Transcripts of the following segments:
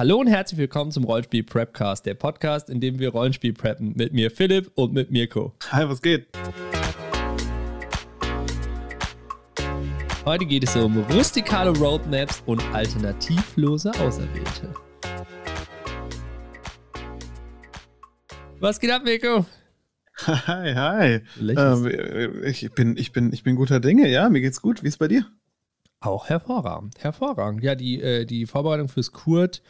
Hallo und herzlich willkommen zum Rollenspiel Prepcast, der Podcast, in dem wir Rollenspiel preppen. Mit mir Philipp und mit Mirko. Hi, was geht? Heute geht es um rustikale Roadmaps und alternativlose Auserwählte. Was geht ab, Mirko? Hi, hi. Ähm, ich, bin, ich, bin, ich bin guter Dinge, ja, mir geht's gut. Wie ist bei dir? Auch hervorragend, hervorragend. Ja, die, äh, die Vorbereitung fürs Kurt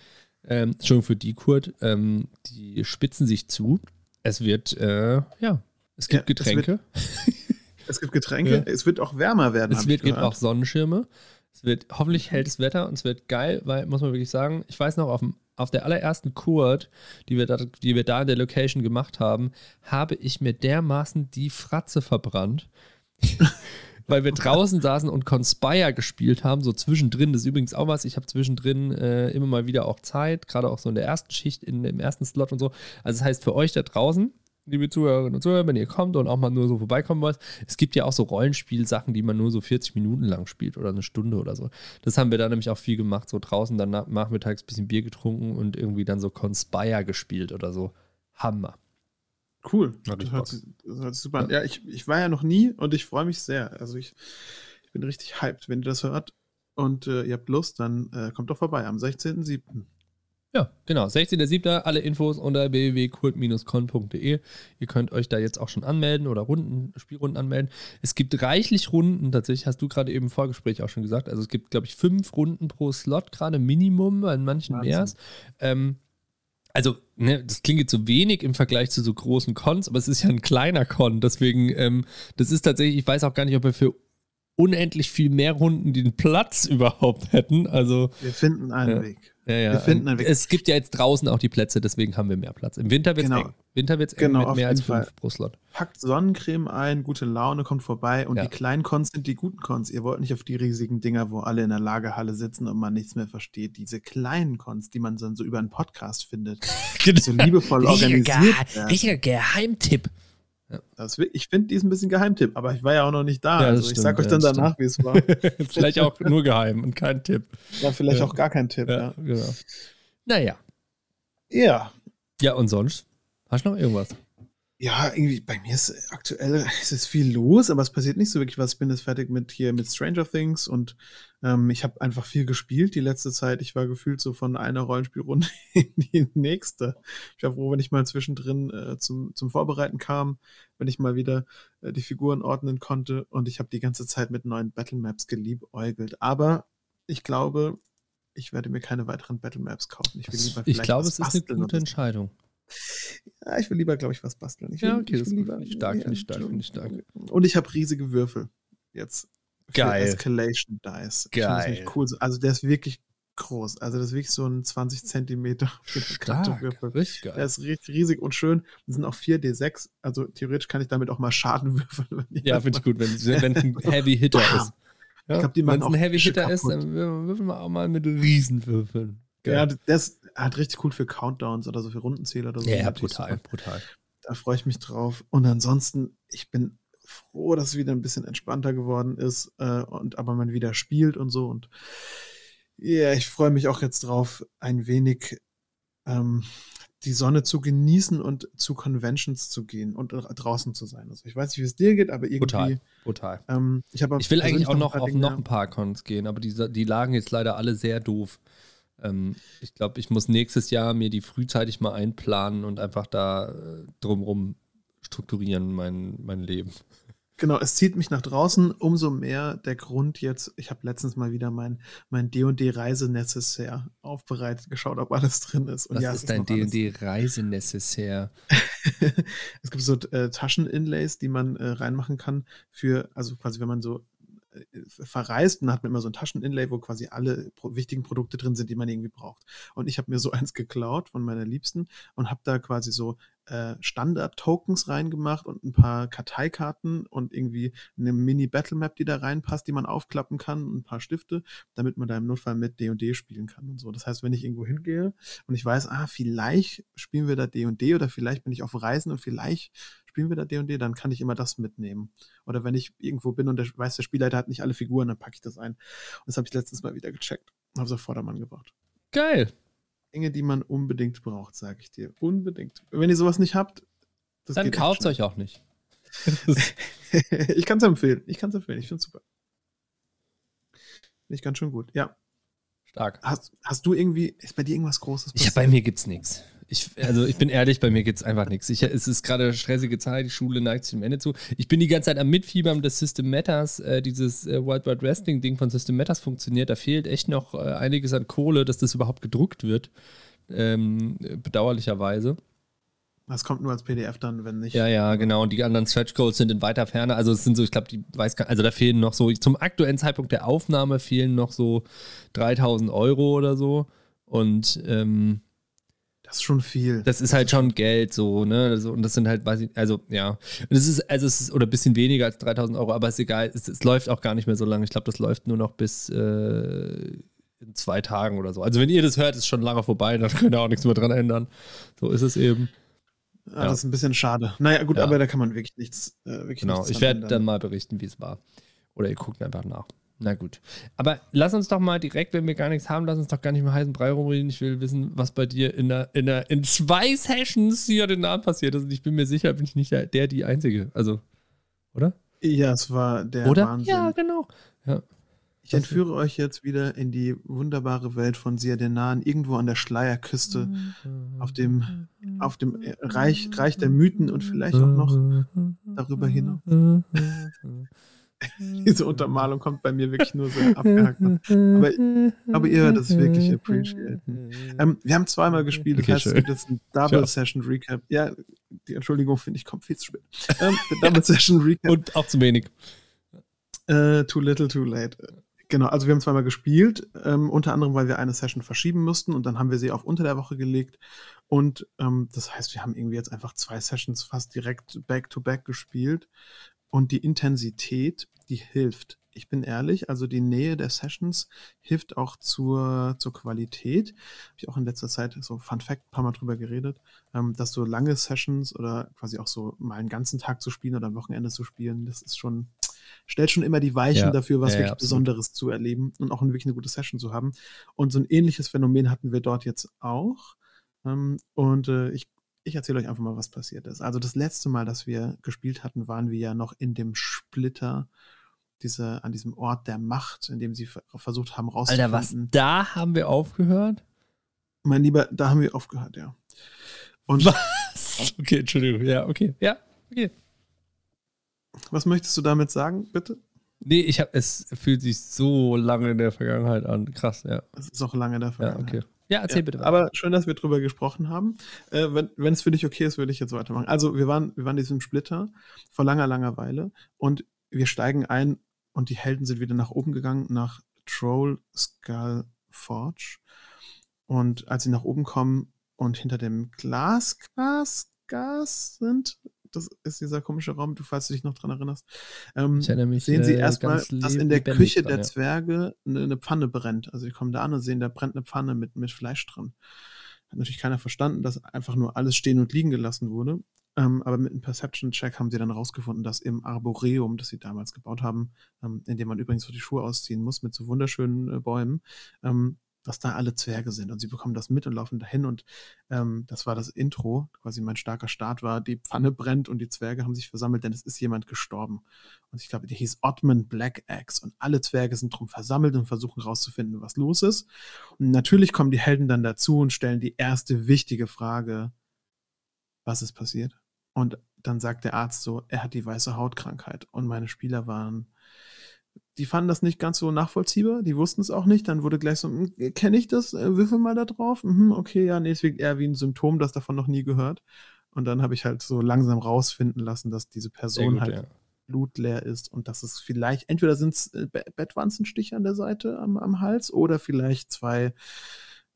ähm, schon für die Kurt, ähm, die spitzen sich zu. Es wird, äh, ja, es gibt ja, Getränke. Es, wird, es gibt Getränke, ja. es wird auch wärmer werden. Es wird, gibt auch Sonnenschirme. Es wird hoffentlich helles Wetter und es wird geil, weil, muss man wirklich sagen, ich weiß noch, auf, dem, auf der allerersten Kurt, die wir, da, die wir da in der Location gemacht haben, habe ich mir dermaßen die Fratze verbrannt. weil wir draußen saßen und Conspire gespielt haben, so zwischendrin. Das ist übrigens auch was. Ich habe zwischendrin äh, immer mal wieder auch Zeit, gerade auch so in der ersten Schicht, in, im ersten Slot und so. Also, das heißt, für euch da draußen, liebe Zuhörerinnen und Zuhörer, wenn ihr kommt und auch mal nur so vorbeikommen wollt, es gibt ja auch so Rollenspielsachen, die man nur so 40 Minuten lang spielt oder eine Stunde oder so. Das haben wir da nämlich auch viel gemacht, so draußen dann nachmittags ein bisschen Bier getrunken und irgendwie dann so Conspire gespielt oder so. Hammer. Cool. Das hört, das hört super an. Ja, ich, ich war ja noch nie und ich freue mich sehr. Also ich, ich bin richtig hyped, wenn ihr das hört und äh, ihr habt Lust, dann äh, kommt doch vorbei am 16.07. Ja, genau. 16.07. Alle Infos unter www.kurt-con.de. Ihr könnt euch da jetzt auch schon anmelden oder Runden, Spielrunden anmelden. Es gibt reichlich Runden, tatsächlich hast du gerade eben im Vorgespräch auch schon gesagt. Also es gibt, glaube ich, fünf Runden pro Slot, gerade Minimum, in manchen mehr. Ähm, also, ne, das klingt jetzt so wenig im Vergleich zu so großen Cons, aber es ist ja ein kleiner Con. Deswegen, ähm, das ist tatsächlich, ich weiß auch gar nicht, ob wir für unendlich viel mehr Runden den Platz überhaupt hätten. Also, wir finden einen ja. Weg. Ja, ja. Wir finden einen Weg. Es gibt ja jetzt draußen auch die Plätze, deswegen haben wir mehr Platz. Im Winter wird es genau. eng. Winter wird es eng genau, mit mehr als fünf Slot. Packt Sonnencreme ein, gute Laune kommt vorbei und die kleinen Cons sind die guten Cons. Ihr wollt nicht auf die riesigen Dinger, wo alle in der Lagerhalle sitzen und man nichts mehr versteht. Diese kleinen Cons, die man dann so über einen Podcast findet, genau. so liebevoll organisiert. Richtiger Geheimtipp. Ja. Das, ich finde, die ist ein bisschen Geheimtipp, aber ich war ja auch noch nicht da. Ja, also ich sag euch dann danach, wie es war. vielleicht auch nur geheim und kein Tipp. Ja, vielleicht auch gar kein Tipp. Ja, genau. Naja. Ja. Ja, und sonst? Hast du noch irgendwas? Ja, irgendwie, bei mir ist aktuell ist es viel los, aber es passiert nicht so wirklich was. Ich bin jetzt fertig mit hier mit Stranger Things und ähm, ich habe einfach viel gespielt die letzte Zeit. Ich war gefühlt so von einer Rollenspielrunde in die nächste. Ich war froh, wenn ich mal zwischendrin äh, zum, zum Vorbereiten kam, wenn ich mal wieder äh, die Figuren ordnen konnte und ich habe die ganze Zeit mit neuen Battle Maps geliebäugelt. Aber ich glaube, ich werde mir keine weiteren Battle Maps kaufen. Ich, will lieber ich glaube, es ist eine gute Entscheidung. Ja, ich will lieber, glaube ich, was basteln. Ich will, ja, okay, ich das lieber, finde ich stark, finde ich stark, finde ich stark. Und ich habe riesige Würfel jetzt. Geil. Escalation Dice. Geil. cool. Also der ist wirklich groß. Also das ist wirklich so ein 20 Zentimeter stark. Richtig geil. Der ist richtig riesig und schön. Das sind auch 4D6. Also theoretisch kann ich damit auch mal Schaden würfeln. ja, finde ich gut, wenn es ein Heavy Hitter ist. Ja, ich Wenn es ein Heavy Hitter ist, dann würfeln wir auch mal mit Riesenwürfeln. Geil. Ja, das hat richtig cool für Countdowns oder so für Rundenzähler oder so. Ja, ja brutal, super. brutal. Da freue ich mich drauf. Und ansonsten, ich bin froh, dass es wieder ein bisschen entspannter geworden ist äh, und aber man wieder spielt und so. Und ja, yeah, ich freue mich auch jetzt drauf, ein wenig ähm, die Sonne zu genießen und zu Conventions zu gehen und draußen zu sein. Also ich weiß nicht, wie es dir geht, aber irgendwie. Brutal, brutal. Ähm, ich, ich, will eigentlich auch noch auf noch ein paar Cons gehen, aber die, die lagen jetzt leider alle sehr doof. Ähm, ich glaube, ich muss nächstes Jahr mir die frühzeitig mal einplanen und einfach da äh, drumrum strukturieren, mein, mein Leben. Genau, es zieht mich nach draußen. Umso mehr der Grund jetzt, ich habe letztens mal wieder mein, mein D&D-Reisenecessaire aufbereitet, geschaut, ob alles drin ist. Und Was ja, ist dein D&D-Reisenecessaire? es gibt so äh, Taschen-Inlays, die man äh, reinmachen kann für, also quasi, wenn man so verreist und hat man immer so ein Tascheninlay, wo quasi alle pro wichtigen Produkte drin sind, die man irgendwie braucht. Und ich habe mir so eins geklaut von meiner Liebsten und habe da quasi so äh, Standard-Tokens reingemacht und ein paar Karteikarten und irgendwie eine Mini-Battle-Map, die da reinpasst, die man aufklappen kann und ein paar Stifte, damit man da im Notfall mit D&D spielen kann und so. Das heißt, wenn ich irgendwo hingehe und ich weiß, ah, vielleicht spielen wir da D&D oder vielleicht bin ich auf Reisen und vielleicht spielen wir da D&D, dann kann ich immer das mitnehmen. Oder wenn ich irgendwo bin und der weiß, der Spielleiter hat nicht alle Figuren, dann packe ich das ein. Und das habe ich letztens mal wieder gecheckt. Habe es auf Vordermann gebracht. Geil. Dinge, die man unbedingt braucht, sage ich dir. Unbedingt. Wenn ihr sowas nicht habt, dann kauft es euch auch nicht. ich kann es empfehlen. Ich kann es empfehlen. Ich finde es super. Finde ich ganz schön gut. Ja. Stark. Hast, hast du irgendwie, ist bei dir irgendwas Großes passiert? Ja, bei mir gibt es nichts. Ich, also ich bin ehrlich, bei mir gibt es einfach nichts. es ist gerade stressige Zeit, die Schule neigt sich dem Ende zu. Ich bin die ganze Zeit am Mitfiebern des System Matters, äh, dieses äh, Wild Wild Wrestling Ding von System Matters funktioniert. Da fehlt echt noch äh, einiges an Kohle, dass das überhaupt gedruckt wird. Ähm, bedauerlicherweise. Das kommt nur als PDF dann, wenn nicht. Ja, ja, genau. Und die anderen Stretch Goals sind in weiter Ferne. Also es sind so, ich glaube, die weiß gar also da fehlen noch so, zum aktuellen Zeitpunkt der Aufnahme fehlen noch so 3000 Euro oder so. Und ähm, das ist schon viel. Das ist halt schon Geld, so, ne? und das sind halt, weiß ich, also, ja. Und es ist, also es ist, oder ein bisschen weniger als 3000 Euro, aber ist egal. Es, es läuft auch gar nicht mehr so lange. Ich glaube, das läuft nur noch bis äh, in zwei Tagen oder so. Also, wenn ihr das hört, ist schon lange vorbei, dann könnt ihr auch nichts mehr dran ändern. So ist es eben. Ja, ja. Das ist ein bisschen schade. Naja, gut, ja. aber da kann man wirklich nichts. Äh, wirklich genau, nichts ich werde dann mal berichten, wie es war. Oder ihr guckt einfach nach. Na gut. Aber lass uns doch mal direkt, wenn wir gar nichts haben, lass uns doch gar nicht mehr heißen Brei rumreden. Ich will wissen, was bei dir in, der, in, der, in zwei Sessions hier den Namen passiert ist. Und ich bin mir sicher, bin ich nicht der, der die Einzige. Also, oder? Ja, es war der oder? Wahnsinn. Ja, genau. Ja. Ich entführe euch jetzt wieder in die wunderbare Welt von Siadenan, irgendwo an der Schleierküste, auf dem, auf dem Reich, Reich der Mythen und vielleicht auch noch darüber hinaus. Diese Untermalung kommt bei mir wirklich nur so abgehackt. Aber, aber ihr hört es wirklich appreciaten. Ähm, wir haben zweimal gespielt, das heißt, es gibt jetzt ein Double Session Recap. Ja, die Entschuldigung finde ich kommt viel zu spät. Ähm, Double Session Recap. Und auch zu wenig. Uh, too little, too late. Genau, also wir haben zweimal gespielt, ähm, unter anderem, weil wir eine Session verschieben mussten und dann haben wir sie auf unter der Woche gelegt. Und ähm, das heißt, wir haben irgendwie jetzt einfach zwei Sessions fast direkt back-to-back -back gespielt. Und die Intensität, die hilft. Ich bin ehrlich, also die Nähe der Sessions hilft auch zur, zur Qualität. Habe ich auch in letzter Zeit so Fun Fact ein paar Mal drüber geredet, ähm, dass so lange Sessions oder quasi auch so mal einen ganzen Tag zu spielen oder ein Wochenende zu spielen, das ist schon, stellt schon immer die Weichen ja. dafür, was ja, wirklich ja, Besonderes zu erleben und auch wirklich eine gute Session zu haben. Und so ein ähnliches Phänomen hatten wir dort jetzt auch. Ähm, und äh, ich ich erzähle euch einfach mal, was passiert ist. Also das letzte Mal, dass wir gespielt hatten, waren wir ja noch in dem Splitter, diese, an diesem Ort der Macht, in dem sie versucht haben rauszufinden. Alter, was, da haben wir aufgehört? Mein Lieber, da haben wir aufgehört, ja. Und was? Okay, Entschuldigung, ja, okay, ja, okay. Was möchtest du damit sagen, bitte? Nee, ich habe, es fühlt sich so lange in der Vergangenheit an. Krass, ja. Es ist auch lange in der Vergangenheit. Ja, okay. Ja, erzähl ja, bitte. Weiter. Aber schön, dass wir drüber gesprochen haben. Äh, wenn es für dich okay ist, würde ich jetzt weitermachen. Also, wir waren, wir waren in diesem Splitter vor langer, langer Weile und wir steigen ein und die Helden sind wieder nach oben gegangen, nach Troll Skull Forge. Und als sie nach oben kommen und hinter dem Glasgas Gas sind, das ist dieser komische Raum, du falls du dich noch dran erinnerst. Ähm, mich, sehen sie äh, erstmal, dass in der Küche dran, der ja. Zwerge eine, eine, Pfanne brennt. Also die kommen da an und sehen, da brennt eine Pfanne mit, mit Fleisch dran. Hat natürlich keiner verstanden, dass einfach nur alles stehen und liegen gelassen wurde. Ähm, aber mit einem Perception-Check haben sie dann rausgefunden, dass im Arboreum, das sie damals gebaut haben, ähm, in dem man übrigens so die Schuhe ausziehen muss, mit so wunderschönen äh, Bäumen, ähm, dass da alle Zwerge sind. Und sie bekommen das mit und laufen dahin. Und ähm, das war das Intro. Quasi mein starker Start war, die Pfanne brennt und die Zwerge haben sich versammelt, denn es ist jemand gestorben. Und ich glaube, der hieß Ottman Black Axe. Und alle Zwerge sind drum versammelt und versuchen herauszufinden, was los ist. Und natürlich kommen die Helden dann dazu und stellen die erste wichtige Frage, was ist passiert? Und dann sagt der Arzt so, er hat die weiße Hautkrankheit. Und meine Spieler waren die fanden das nicht ganz so nachvollziehbar, die wussten es auch nicht. Dann wurde gleich so, hm, kenne ich das? Äh, würfel mal da drauf. Mhm, okay, ja, nee, es wirkt eher wie ein Symptom, das davon noch nie gehört. Und dann habe ich halt so langsam rausfinden lassen, dass diese Person gut, halt ja. blutleer ist und dass es vielleicht, entweder sind es äh, Bettwanzenstiche an der Seite am, am Hals oder vielleicht zwei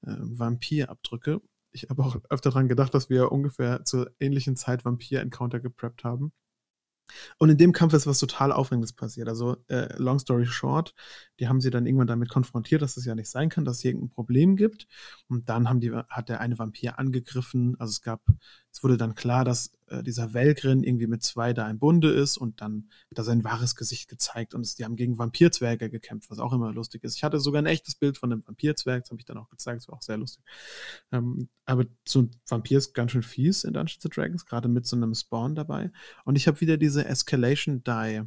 äh, Vampirabdrücke. Ich habe auch öfter daran gedacht, dass wir ungefähr zur ähnlichen Zeit Vampir-Encounter gepreppt haben. Und in dem Kampf ist was total Aufregendes passiert. Also, äh, long story short, die haben sie dann irgendwann damit konfrontiert, dass es ja nicht sein kann, dass es hier irgendein Problem gibt. Und dann haben die, hat der eine Vampir angegriffen. Also es gab es wurde dann klar, dass äh, dieser Velgrin irgendwie mit zwei da im Bunde ist und dann wird da sein wahres Gesicht gezeigt und es, die haben gegen Vampirzwerge gekämpft, was auch immer lustig ist. Ich hatte sogar ein echtes Bild von einem Vampirzwerg, das habe ich dann auch gezeigt, das war auch sehr lustig. Ähm, aber so ein Vampir ist ganz schön fies in Dungeons Dragons, gerade mit so einem Spawn dabei. Und ich habe wieder diese Escalation Die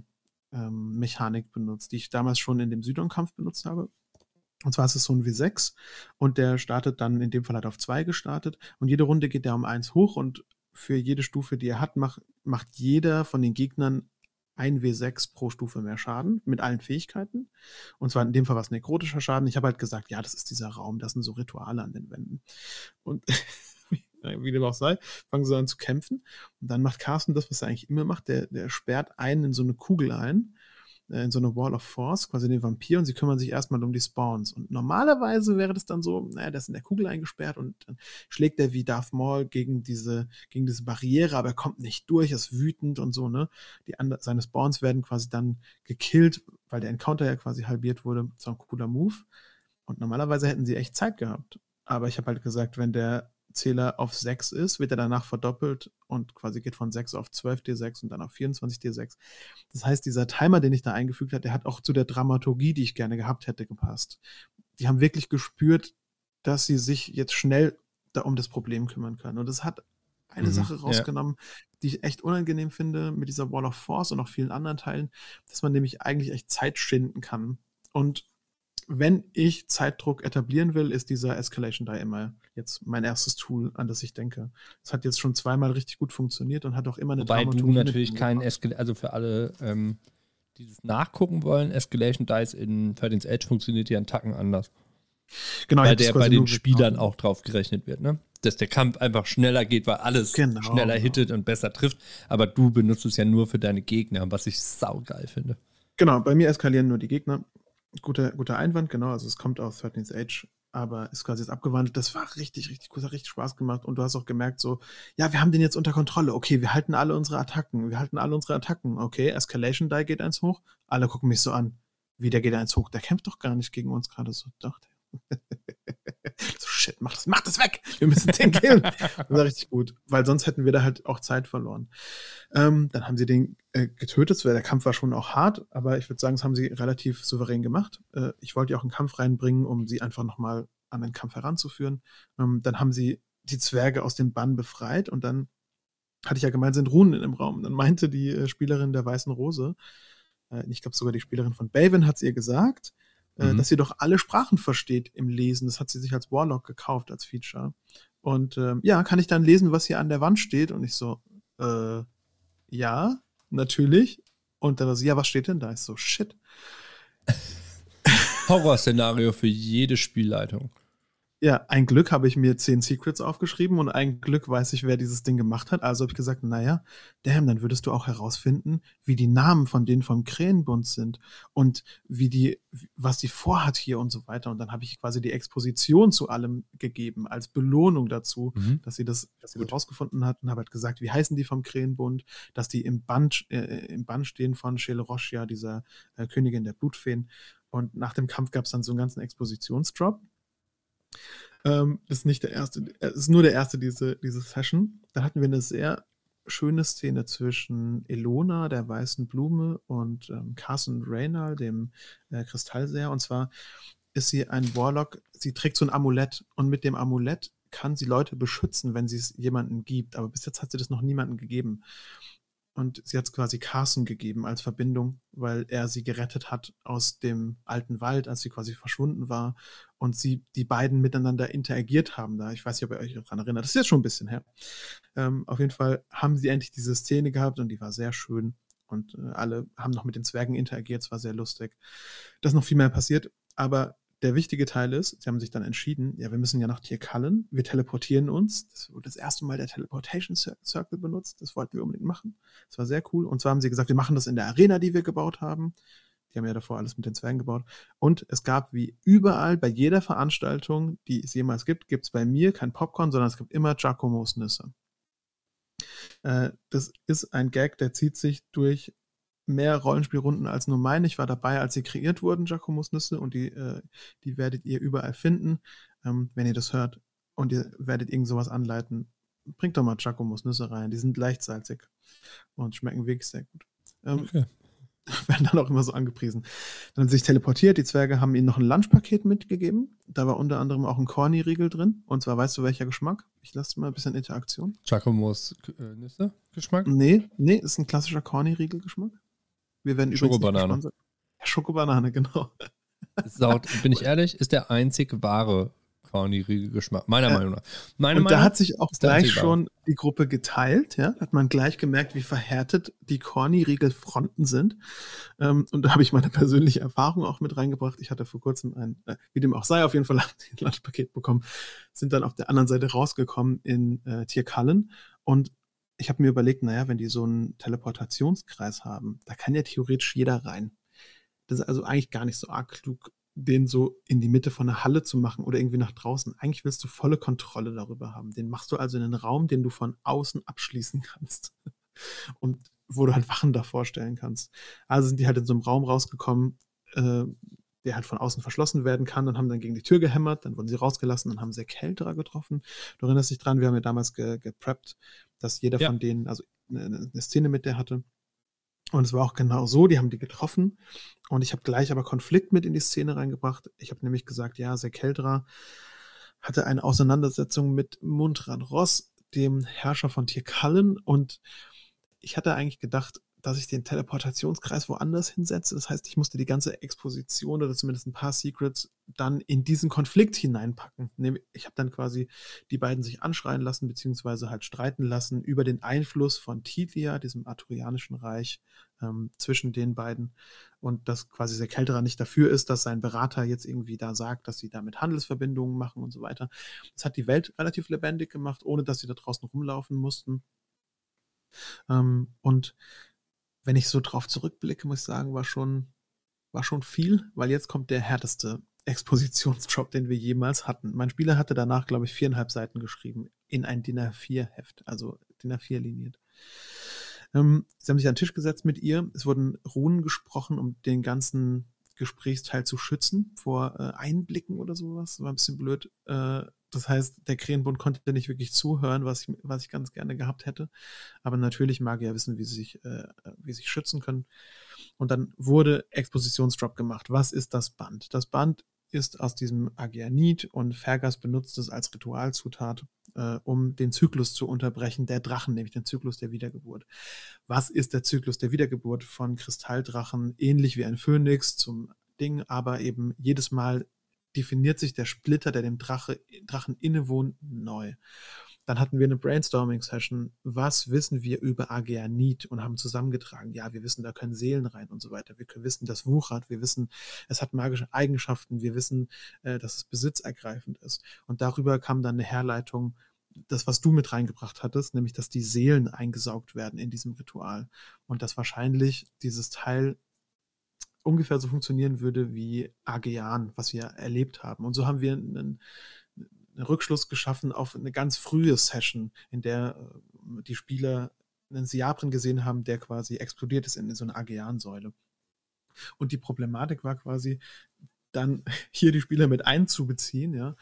ähm, Mechanik benutzt, die ich damals schon in dem Südon-Kampf benutzt habe. Und zwar ist es so ein W6 und der startet dann, in dem Fall hat auf 2 gestartet und jede Runde geht der um 1 hoch und für jede Stufe, die er hat, macht, macht jeder von den Gegnern ein W6 pro Stufe mehr Schaden mit allen Fähigkeiten. Und zwar in dem Fall was nekrotischer Schaden. Ich habe halt gesagt, ja, das ist dieser Raum, das sind so Rituale an den Wänden. Und wie dem auch sei, fangen sie an zu kämpfen. Und dann macht Carsten das, was er eigentlich immer macht. Der, der sperrt einen in so eine Kugel ein in so eine Wall of Force, quasi den Vampir, und sie kümmern sich erstmal um die Spawns. Und normalerweise wäre das dann so, naja, der ist in der Kugel eingesperrt und dann schlägt er wie Darth Maul gegen diese, gegen diese Barriere, aber er kommt nicht durch, ist wütend und so, ne? Die seine Spawns werden quasi dann gekillt, weil der Encounter ja quasi halbiert wurde. So ein cooler Move. Und normalerweise hätten sie echt Zeit gehabt. Aber ich habe halt gesagt, wenn der Zähler auf 6 ist, wird er danach verdoppelt und quasi geht von 6 auf 12 D6 und dann auf 24 D6. Das heißt, dieser Timer, den ich da eingefügt habe, der hat auch zu der Dramaturgie, die ich gerne gehabt hätte, gepasst. Die haben wirklich gespürt, dass sie sich jetzt schnell da um das Problem kümmern können. Und das hat eine mhm, Sache rausgenommen, ja. die ich echt unangenehm finde mit dieser Wall of Force und auch vielen anderen Teilen, dass man nämlich eigentlich echt Zeit schinden kann. Und wenn ich Zeitdruck etablieren will, ist dieser Escalation Die immer jetzt mein erstes Tool, an das ich denke. Es hat jetzt schon zweimal richtig gut funktioniert und hat auch immer eine Wobei du natürlich keinen Escalation, also für alle, ähm, die das nachgucken wollen, Escalation Dice in 13's Edge funktioniert ja einen Tacken anders. Genau, weil der bei den Spielern auch drauf gerechnet wird, ne? Dass der Kampf einfach schneller geht, weil alles genau, schneller genau. hittet und besser trifft. Aber du benutzt es ja nur für deine Gegner, was ich saugeil finde. Genau, bei mir eskalieren nur die Gegner. Guter, guter Einwand, genau. Also es kommt aus 13th Age, aber ist quasi jetzt abgewandelt. Das war richtig, richtig gut, hat richtig Spaß gemacht. Und du hast auch gemerkt, so, ja, wir haben den jetzt unter Kontrolle. Okay, wir halten alle unsere Attacken. Wir halten alle unsere Attacken. Okay, Escalation Die geht eins hoch. Alle gucken mich so an. Wie, der geht eins hoch? Der kämpft doch gar nicht gegen uns gerade so. Doch, so, shit, mach das, mach das weg! Wir müssen den killen. Das war richtig gut, weil sonst hätten wir da halt auch Zeit verloren. Ähm, dann haben sie den äh, getötet, weil der Kampf war schon auch hart, aber ich würde sagen, das haben sie relativ souverän gemacht. Äh, ich wollte ja auch einen Kampf reinbringen, um sie einfach nochmal an den Kampf heranzuführen. Ähm, dann haben sie die Zwerge aus dem Bann befreit und dann hatte ich ja gemeint, sind Runen im Raum. Dann meinte die äh, Spielerin der Weißen Rose, äh, ich glaube sogar die Spielerin von Baven hat es ihr gesagt, äh, mhm. dass sie doch alle Sprachen versteht im Lesen. Das hat sie sich als Warlock gekauft, als Feature. Und ähm, ja, kann ich dann lesen, was hier an der Wand steht? Und ich so, äh, ja, natürlich. Und dann so, ja, was steht denn da? Ich so, shit. Horrorszenario für jede Spielleitung. Ja, ein Glück habe ich mir zehn Secrets aufgeschrieben und ein Glück weiß ich, wer dieses Ding gemacht hat. Also habe ich gesagt, naja, damn, dann würdest du auch herausfinden, wie die Namen von denen vom Krähenbund sind und wie die, was die vorhat hier und so weiter. Und dann habe ich quasi die Exposition zu allem gegeben als Belohnung dazu, mhm. dass sie das, dass sie das rausgefunden hat und habe halt gesagt, wie heißen die vom Krähenbund, dass die im Band, äh, im Band stehen von Shele Roshia, dieser äh, Königin der Blutfeen. Und nach dem Kampf gab es dann so einen ganzen Expositionsdrop. Ähm, das ist nicht der erste, es ist nur der erste diese, diese Session. Da hatten wir eine sehr schöne Szene zwischen Elona, der weißen Blume, und ähm, Carson Raynal, dem äh, Kristallseher. Und zwar ist sie ein Warlock, sie trägt so ein Amulett und mit dem Amulett kann sie Leute beschützen, wenn sie es jemandem gibt. Aber bis jetzt hat sie das noch niemandem gegeben. Und sie hat es quasi Carson gegeben als Verbindung, weil er sie gerettet hat aus dem alten Wald, als sie quasi verschwunden war. Und sie, die beiden miteinander interagiert haben da. Ich weiß nicht, ob ihr euch daran erinnert. Das ist jetzt schon ein bisschen her. Ähm, auf jeden Fall haben sie endlich diese Szene gehabt und die war sehr schön. Und äh, alle haben noch mit den Zwergen interagiert. Es war sehr lustig. Da ist noch viel mehr passiert. Aber der wichtige Teil ist, sie haben sich dann entschieden, ja, wir müssen ja nach Tierkallen, wir teleportieren uns. Das wurde das erste Mal der Teleportation Circle benutzt. Das wollten wir unbedingt machen. Das war sehr cool. Und zwar haben sie gesagt, wir machen das in der Arena, die wir gebaut haben. Die haben ja davor alles mit den Zwergen gebaut. Und es gab wie überall bei jeder Veranstaltung, die es jemals gibt, gibt es bei mir kein Popcorn, sondern es gibt immer Giacomos Nüsse. Äh, das ist ein Gag, der zieht sich durch mehr Rollenspielrunden als nur meine. Ich war dabei, als sie kreiert wurden, Giacomos Nüsse, und die, äh, die werdet ihr überall finden, ähm, wenn ihr das hört. Und ihr werdet irgend sowas anleiten. bring doch mal Chacomos Nüsse rein. Die sind leicht salzig und schmecken wirklich sehr gut. Ähm, okay. Werden dann auch immer so angepriesen. Dann haben sie sich teleportiert. Die Zwerge haben ihnen noch ein Lunchpaket mitgegeben. Da war unter anderem auch ein Corny-Riegel drin. Und zwar weißt du, welcher Geschmack? Ich lasse mal ein bisschen Interaktion. Chacomos äh, Nüsse Geschmack? Nee, nee, ist ein klassischer Corny-Riegel-Geschmack. Wir werden Schokobanane. Schokobanane, genau. Auch, bin ich ehrlich, ist der einzig wahre Corny-Riegel-Geschmack, meiner ja. Meinung nach. Meine und Meinung da hat sich auch gleich schon die Gruppe geteilt, ja, hat man gleich gemerkt, wie verhärtet die Corny-Riegel-Fronten sind. Ähm, und da habe ich meine persönliche Erfahrung auch mit reingebracht. Ich hatte vor kurzem ein, äh, wie dem auch sei, auf jeden Fall ein Lunchpaket bekommen, sind dann auf der anderen Seite rausgekommen in äh, Tierkallen und ich habe mir überlegt, naja, wenn die so einen Teleportationskreis haben, da kann ja theoretisch jeder rein. Das ist also eigentlich gar nicht so arg klug, den so in die Mitte von der Halle zu machen oder irgendwie nach draußen. Eigentlich willst du volle Kontrolle darüber haben. Den machst du also in einen Raum, den du von außen abschließen kannst. Und wo du halt Wachen davor stellen kannst. Also sind die halt in so einem Raum rausgekommen, äh, der halt von außen verschlossen werden kann und haben dann gegen die Tür gehämmert, dann wurden sie rausgelassen und haben sehr Kälterer getroffen. Du erinnerst dich dran, wir haben ja damals ge gepreppt, dass jeder ja. von denen, also eine, eine Szene mit der hatte, und es war auch genau so, die haben die getroffen. Und ich habe gleich aber Konflikt mit in die Szene reingebracht. Ich habe nämlich gesagt, ja, Sekeldra hatte eine Auseinandersetzung mit Mundran Ross, dem Herrscher von Tierkallen. Und ich hatte eigentlich gedacht, dass ich den Teleportationskreis woanders hinsetze. Das heißt, ich musste die ganze Exposition oder zumindest ein paar Secrets dann in diesen Konflikt hineinpacken. Ich habe dann quasi die beiden sich anschreien lassen, beziehungsweise halt streiten lassen über den Einfluss von Tithia, diesem arthurianischen Reich, ähm, zwischen den beiden. Und dass quasi der Kälterer nicht dafür ist, dass sein Berater jetzt irgendwie da sagt, dass sie damit Handelsverbindungen machen und so weiter. Das hat die Welt relativ lebendig gemacht, ohne dass sie da draußen rumlaufen mussten. Ähm, und wenn ich so drauf zurückblicke, muss ich sagen, war schon, war schon viel, weil jetzt kommt der härteste Expositionsjob, den wir jemals hatten. Mein Spieler hatte danach, glaube ich, viereinhalb Seiten geschrieben in ein DIN A4-Heft, also DIN A4 liniert. Ähm, sie haben sich an den Tisch gesetzt mit ihr. Es wurden Runen gesprochen, um den ganzen Gesprächsteil zu schützen vor äh, Einblicken oder sowas. War ein bisschen blöd. Äh, das heißt, der Krähenbund konnte nicht wirklich zuhören, was ich, was ich ganz gerne gehabt hätte. Aber natürlich mag er wissen, wie sie sich, äh, wie sie sich schützen können. Und dann wurde Expositionsdrop gemacht. Was ist das Band? Das Band ist aus diesem Agianit und Fergas benutzt es als Ritualzutat, äh, um den Zyklus zu unterbrechen, der Drachen, nämlich den Zyklus der Wiedergeburt. Was ist der Zyklus der Wiedergeburt von Kristalldrachen? Ähnlich wie ein Phönix zum Ding, aber eben jedes Mal definiert sich der Splitter, der dem Drache, Drachen innewohnt, neu. Dann hatten wir eine Brainstorming-Session. Was wissen wir über Ageanit? Und haben zusammengetragen, ja, wir wissen, da können Seelen rein und so weiter. Wir wissen, das wuchert. Wir wissen, es hat magische Eigenschaften. Wir wissen, äh, dass es besitzergreifend ist. Und darüber kam dann eine Herleitung, das, was du mit reingebracht hattest, nämlich, dass die Seelen eingesaugt werden in diesem Ritual. Und dass wahrscheinlich dieses Teil ungefähr so funktionieren würde wie Agean, was wir erlebt haben. Und so haben wir einen, einen Rückschluss geschaffen auf eine ganz frühe Session, in der äh, die Spieler einen Siabren gesehen haben, der quasi explodiert ist in so eine Agean-Säule. Und die Problematik war quasi, dann hier die Spieler mit einzubeziehen, ja.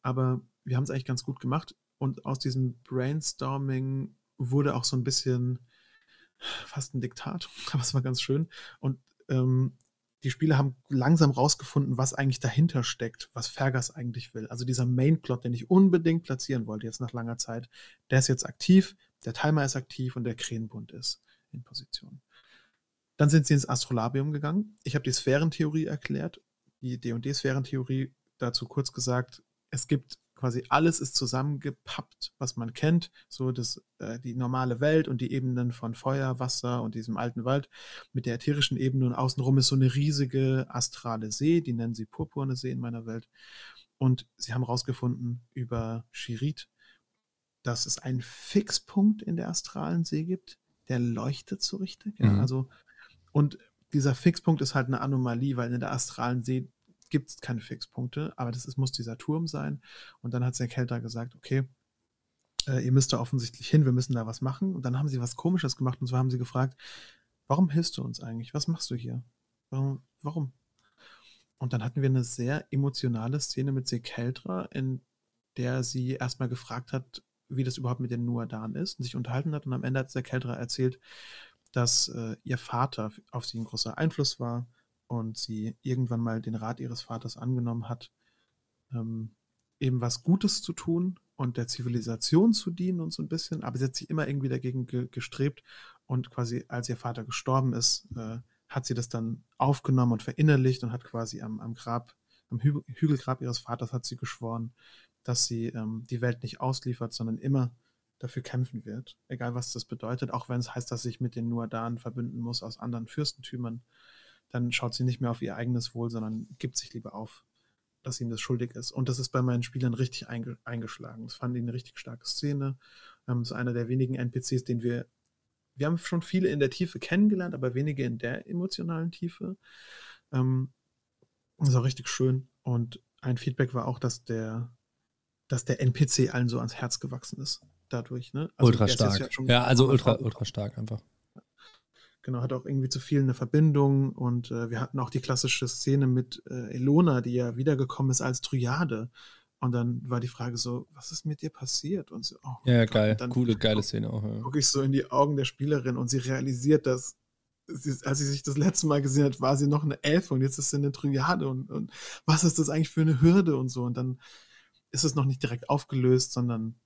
Aber wir haben es eigentlich ganz gut gemacht. Und aus diesem Brainstorming wurde auch so ein bisschen fast ein Diktat, aber es war ganz schön. Und ähm, die Spieler haben langsam rausgefunden, was eigentlich dahinter steckt, was Fergas eigentlich will. Also dieser Mainplot, den ich unbedingt platzieren wollte, jetzt nach langer Zeit, der ist jetzt aktiv, der Timer ist aktiv und der Krähenbund ist in Position. Dann sind sie ins Astrolabium gegangen. Ich habe die Sphärentheorie erklärt, die D&D-Sphärentheorie, dazu kurz gesagt, es gibt quasi alles ist zusammengepappt, was man kennt, so das, äh, die normale Welt und die Ebenen von Feuer, Wasser und diesem alten Wald mit der ätherischen Ebene und außenrum ist so eine riesige astrale See, die nennen sie purpurne See in meiner Welt. Und sie haben herausgefunden über Shirit, dass es einen Fixpunkt in der astralen See gibt, der leuchtet so richtig. Ja? Mhm. Also, und dieser Fixpunkt ist halt eine Anomalie, weil in der astralen See gibt es keine Fixpunkte, aber das ist, muss dieser Turm sein. Und dann hat der Kelter gesagt, okay, äh, ihr müsst da offensichtlich hin, wir müssen da was machen. Und dann haben sie was Komisches gemacht und zwar haben sie gefragt, warum hilfst du uns eigentlich? Was machst du hier? Warum? warum? Und dann hatten wir eine sehr emotionale Szene mit Sekeltra, in der sie erstmal gefragt hat, wie das überhaupt mit den Nuadan ist und sich unterhalten hat. Und am Ende hat der Keltera erzählt, dass äh, ihr Vater auf sie ein großer Einfluss war und sie irgendwann mal den Rat ihres Vaters angenommen hat, ähm, eben was Gutes zu tun und der Zivilisation zu dienen und so ein bisschen, aber sie hat sich immer irgendwie dagegen ge gestrebt und quasi als ihr Vater gestorben ist, äh, hat sie das dann aufgenommen und verinnerlicht und hat quasi am, am Grab, am Hü Hügelgrab ihres Vaters hat sie geschworen, dass sie ähm, die Welt nicht ausliefert, sondern immer dafür kämpfen wird, egal was das bedeutet, auch wenn es heißt, dass sich mit den Nuadan verbünden muss aus anderen Fürstentümern, dann schaut sie nicht mehr auf ihr eigenes Wohl, sondern gibt sich lieber auf, dass ihm das schuldig ist. Und das ist bei meinen Spielern richtig einge eingeschlagen. Das fand ich eine richtig starke Szene. Ähm, das ist einer der wenigen NPCs, den wir, wir haben schon viele in der Tiefe kennengelernt, aber wenige in der emotionalen Tiefe. Ähm, das ist auch richtig schön. Und ein Feedback war auch, dass der, dass der NPC allen so ans Herz gewachsen ist dadurch. Ne? Also ultra stark. Ja, ja, also ultra, ultra stark einfach. Genau, hat auch irgendwie zu viel eine Verbindung und äh, wir hatten auch die klassische Szene mit äh, Elona, die ja wiedergekommen ist als Triade. Und dann war die Frage so, was ist mit dir passiert? Und so, oh ja, Gott. geil, coole, geile Szene auch. Ja. Gucke ich so in die Augen der Spielerin und sie realisiert, dass sie, als sie sich das letzte Mal gesehen hat, war sie noch eine Elfe und jetzt ist sie eine Triade und, und was ist das eigentlich für eine Hürde und so. Und dann ist es noch nicht direkt aufgelöst, sondern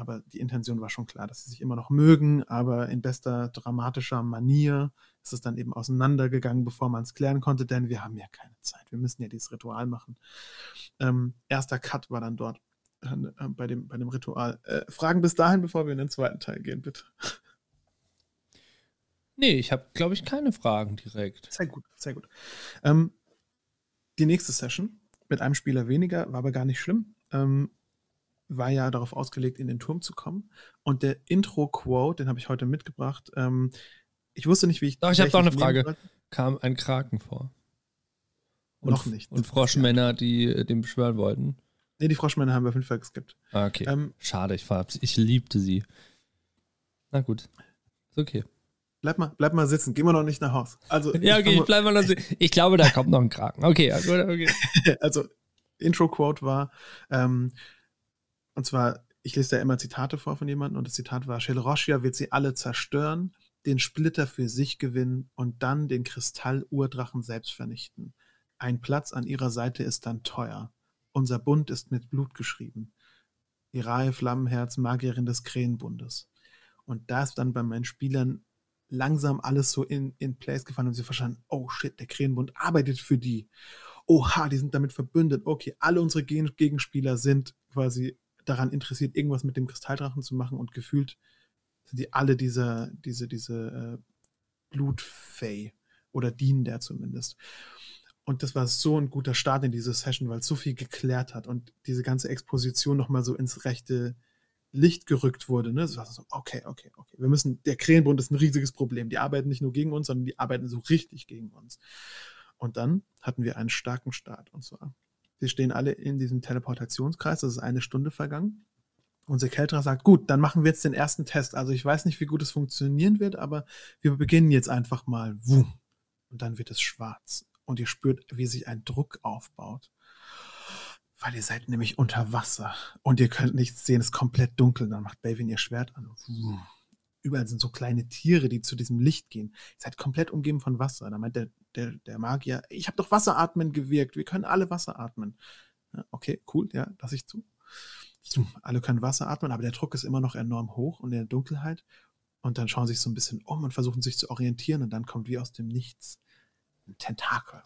aber die Intention war schon klar, dass sie sich immer noch mögen, aber in bester dramatischer Manier ist es dann eben auseinandergegangen, bevor man es klären konnte, denn wir haben ja keine Zeit. Wir müssen ja dieses Ritual machen. Ähm, erster Cut war dann dort äh, bei, dem, bei dem Ritual. Äh, Fragen bis dahin, bevor wir in den zweiten Teil gehen, bitte. Nee, ich habe, glaube ich, keine Fragen direkt. Sehr gut, sehr gut. Ähm, die nächste Session mit einem Spieler weniger war aber gar nicht schlimm. Ähm, war ja darauf ausgelegt, in den Turm zu kommen. Und der Intro-Quote, den habe ich heute mitgebracht. Ähm, ich wusste nicht, wie ich. Doch, ich habe doch eine Frage. Kam ein Kraken vor? Und, Noch nicht. Und Froschmänner, die äh, den beschwören wollten? Nee, die Froschmänner haben wir auf jeden Fall geskippt. Ah, okay. Ähm, Schade, ich, ich liebte sie. Na gut. Ist okay. Bleib mal, bleib mal sitzen, gehen wir noch nicht nach Haus. Also, ja, okay, ich, ich bleib mal noch sitzen. Ich glaube, da kommt noch ein Kraken. Okay, ja, gut, okay. also, Intro-Quote war, ähm, und zwar, ich lese da immer Zitate vor von jemandem und das Zitat war, Shelroshia wird sie alle zerstören, den Splitter für sich gewinnen und dann den Kristall-Urdrachen selbst vernichten. Ein Platz an ihrer Seite ist dann teuer. Unser Bund ist mit Blut geschrieben. Irae Flammenherz, Magierin des Krähenbundes. Und da ist dann bei meinen Spielern langsam alles so in, in place gefallen und sie verstanden, oh shit, der Krähenbund arbeitet für die. Oha, die sind damit verbündet. Okay, alle unsere Gegenspieler sind quasi daran interessiert, irgendwas mit dem Kristalldrachen zu machen und gefühlt sind die alle diese, diese, diese äh, Blutfey oder dienen der zumindest. Und das war so ein guter Start in diese Session, weil es so viel geklärt hat und diese ganze Exposition nochmal so ins rechte Licht gerückt wurde. Ne? Das war so, okay, okay, okay. Wir müssen, der Krähenbund ist ein riesiges Problem. Die arbeiten nicht nur gegen uns, sondern die arbeiten so richtig gegen uns. Und dann hatten wir einen starken Start. Und zwar wir stehen alle in diesem Teleportationskreis, das ist eine Stunde vergangen. Unser Kelterer sagt, gut, dann machen wir jetzt den ersten Test. Also ich weiß nicht, wie gut es funktionieren wird, aber wir beginnen jetzt einfach mal. Wum. Und dann wird es schwarz. Und ihr spürt, wie sich ein Druck aufbaut. Weil ihr seid nämlich unter Wasser. Und ihr könnt nichts sehen, es ist komplett dunkel. Dann macht Belvin ihr Schwert an. Wum überall sind so kleine Tiere, die zu diesem Licht gehen. Ihr seid komplett umgeben von Wasser. Da meint der, der, der Magier, ich habe doch Wasseratmen gewirkt, wir können alle Wasser atmen. Ja, okay, cool, ja, lass ich zu. Alle können Wasser atmen, aber der Druck ist immer noch enorm hoch und in der Dunkelheit. Und dann schauen sie sich so ein bisschen um und versuchen sich zu orientieren und dann kommt wie aus dem Nichts Tentakel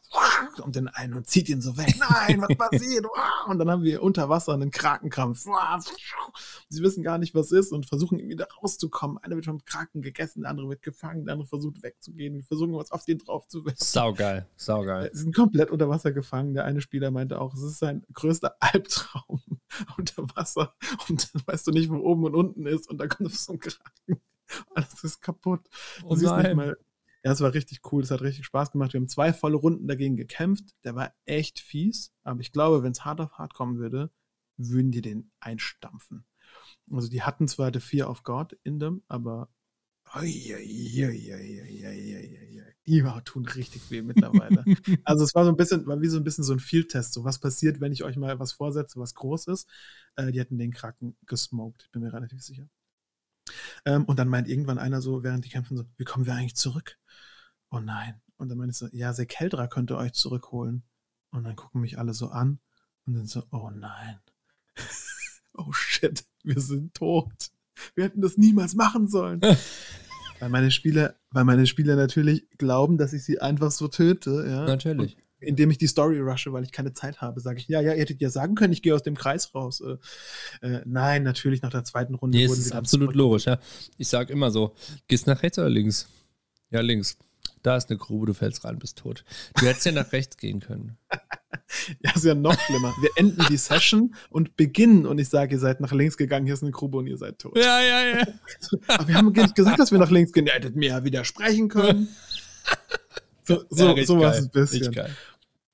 um den einen und zieht ihn so weg. Nein, was passiert? Und dann haben wir unter Wasser einen Krakenkrampf. Sie wissen gar nicht, was ist und versuchen irgendwie da rauszukommen. Einer wird vom Kraken gegessen, der andere wird gefangen, der andere versucht wegzugehen. Wir versuchen was auf den drauf zu werfen. Saugeil, saugeil. Sie sind komplett unter Wasser gefangen. Der eine Spieler meinte auch, es ist sein größter Albtraum unter Wasser. Und dann weißt du nicht, wo oben und unten ist und da kommt so ein Kraken. Alles ist kaputt. Du oh siehst nicht mal ja, es war richtig cool, es hat richtig Spaß gemacht. Wir haben zwei volle Runden dagegen gekämpft. Der war echt fies, aber ich glaube, wenn es hart auf hart kommen würde, würden die den einstampfen. Also die hatten zwar The Fear of God in dem, aber die tun richtig weh mittlerweile. also es war so ein bisschen, war wie so ein bisschen so ein Field-Test. So, was passiert, wenn ich euch mal was vorsetze, was groß ist? Äh, die hätten den Kraken gesmoked, ich bin mir relativ sicher. Ähm, und dann meint irgendwann einer so, während die kämpfen, so, wie kommen wir eigentlich zurück? Oh nein. Und dann meinte ich so, ja, Sekeldra könnte euch zurückholen. Und dann gucken mich alle so an und dann so, oh nein. oh shit, wir sind tot. Wir hätten das niemals machen sollen. weil meine Spieler, weil meine Spieler natürlich glauben, dass ich sie einfach so töte. Ja? Natürlich. Und indem ich die Story rushe, weil ich keine Zeit habe, sage ich, ja, ja, ihr hättet ja sagen können, ich gehe aus dem Kreis raus. Äh, äh, nein, natürlich nach der zweiten Runde. Nee, es ist absolut logisch, ja. Ich sage immer so, gehst nach rechts oder links? Ja, links. Da ist eine Grube, du fällst rein, bist tot. Du hättest ja nach rechts gehen können. ja, ist ja noch schlimmer. Wir enden die Session und beginnen und ich sage, ihr seid nach links gegangen, hier ist eine Grube und ihr seid tot. Ja, ja, ja. Aber wir haben gesagt, dass wir nach links gehen. Ihr hättet mir ja widersprechen können. So, so, ja, so war es ein bisschen.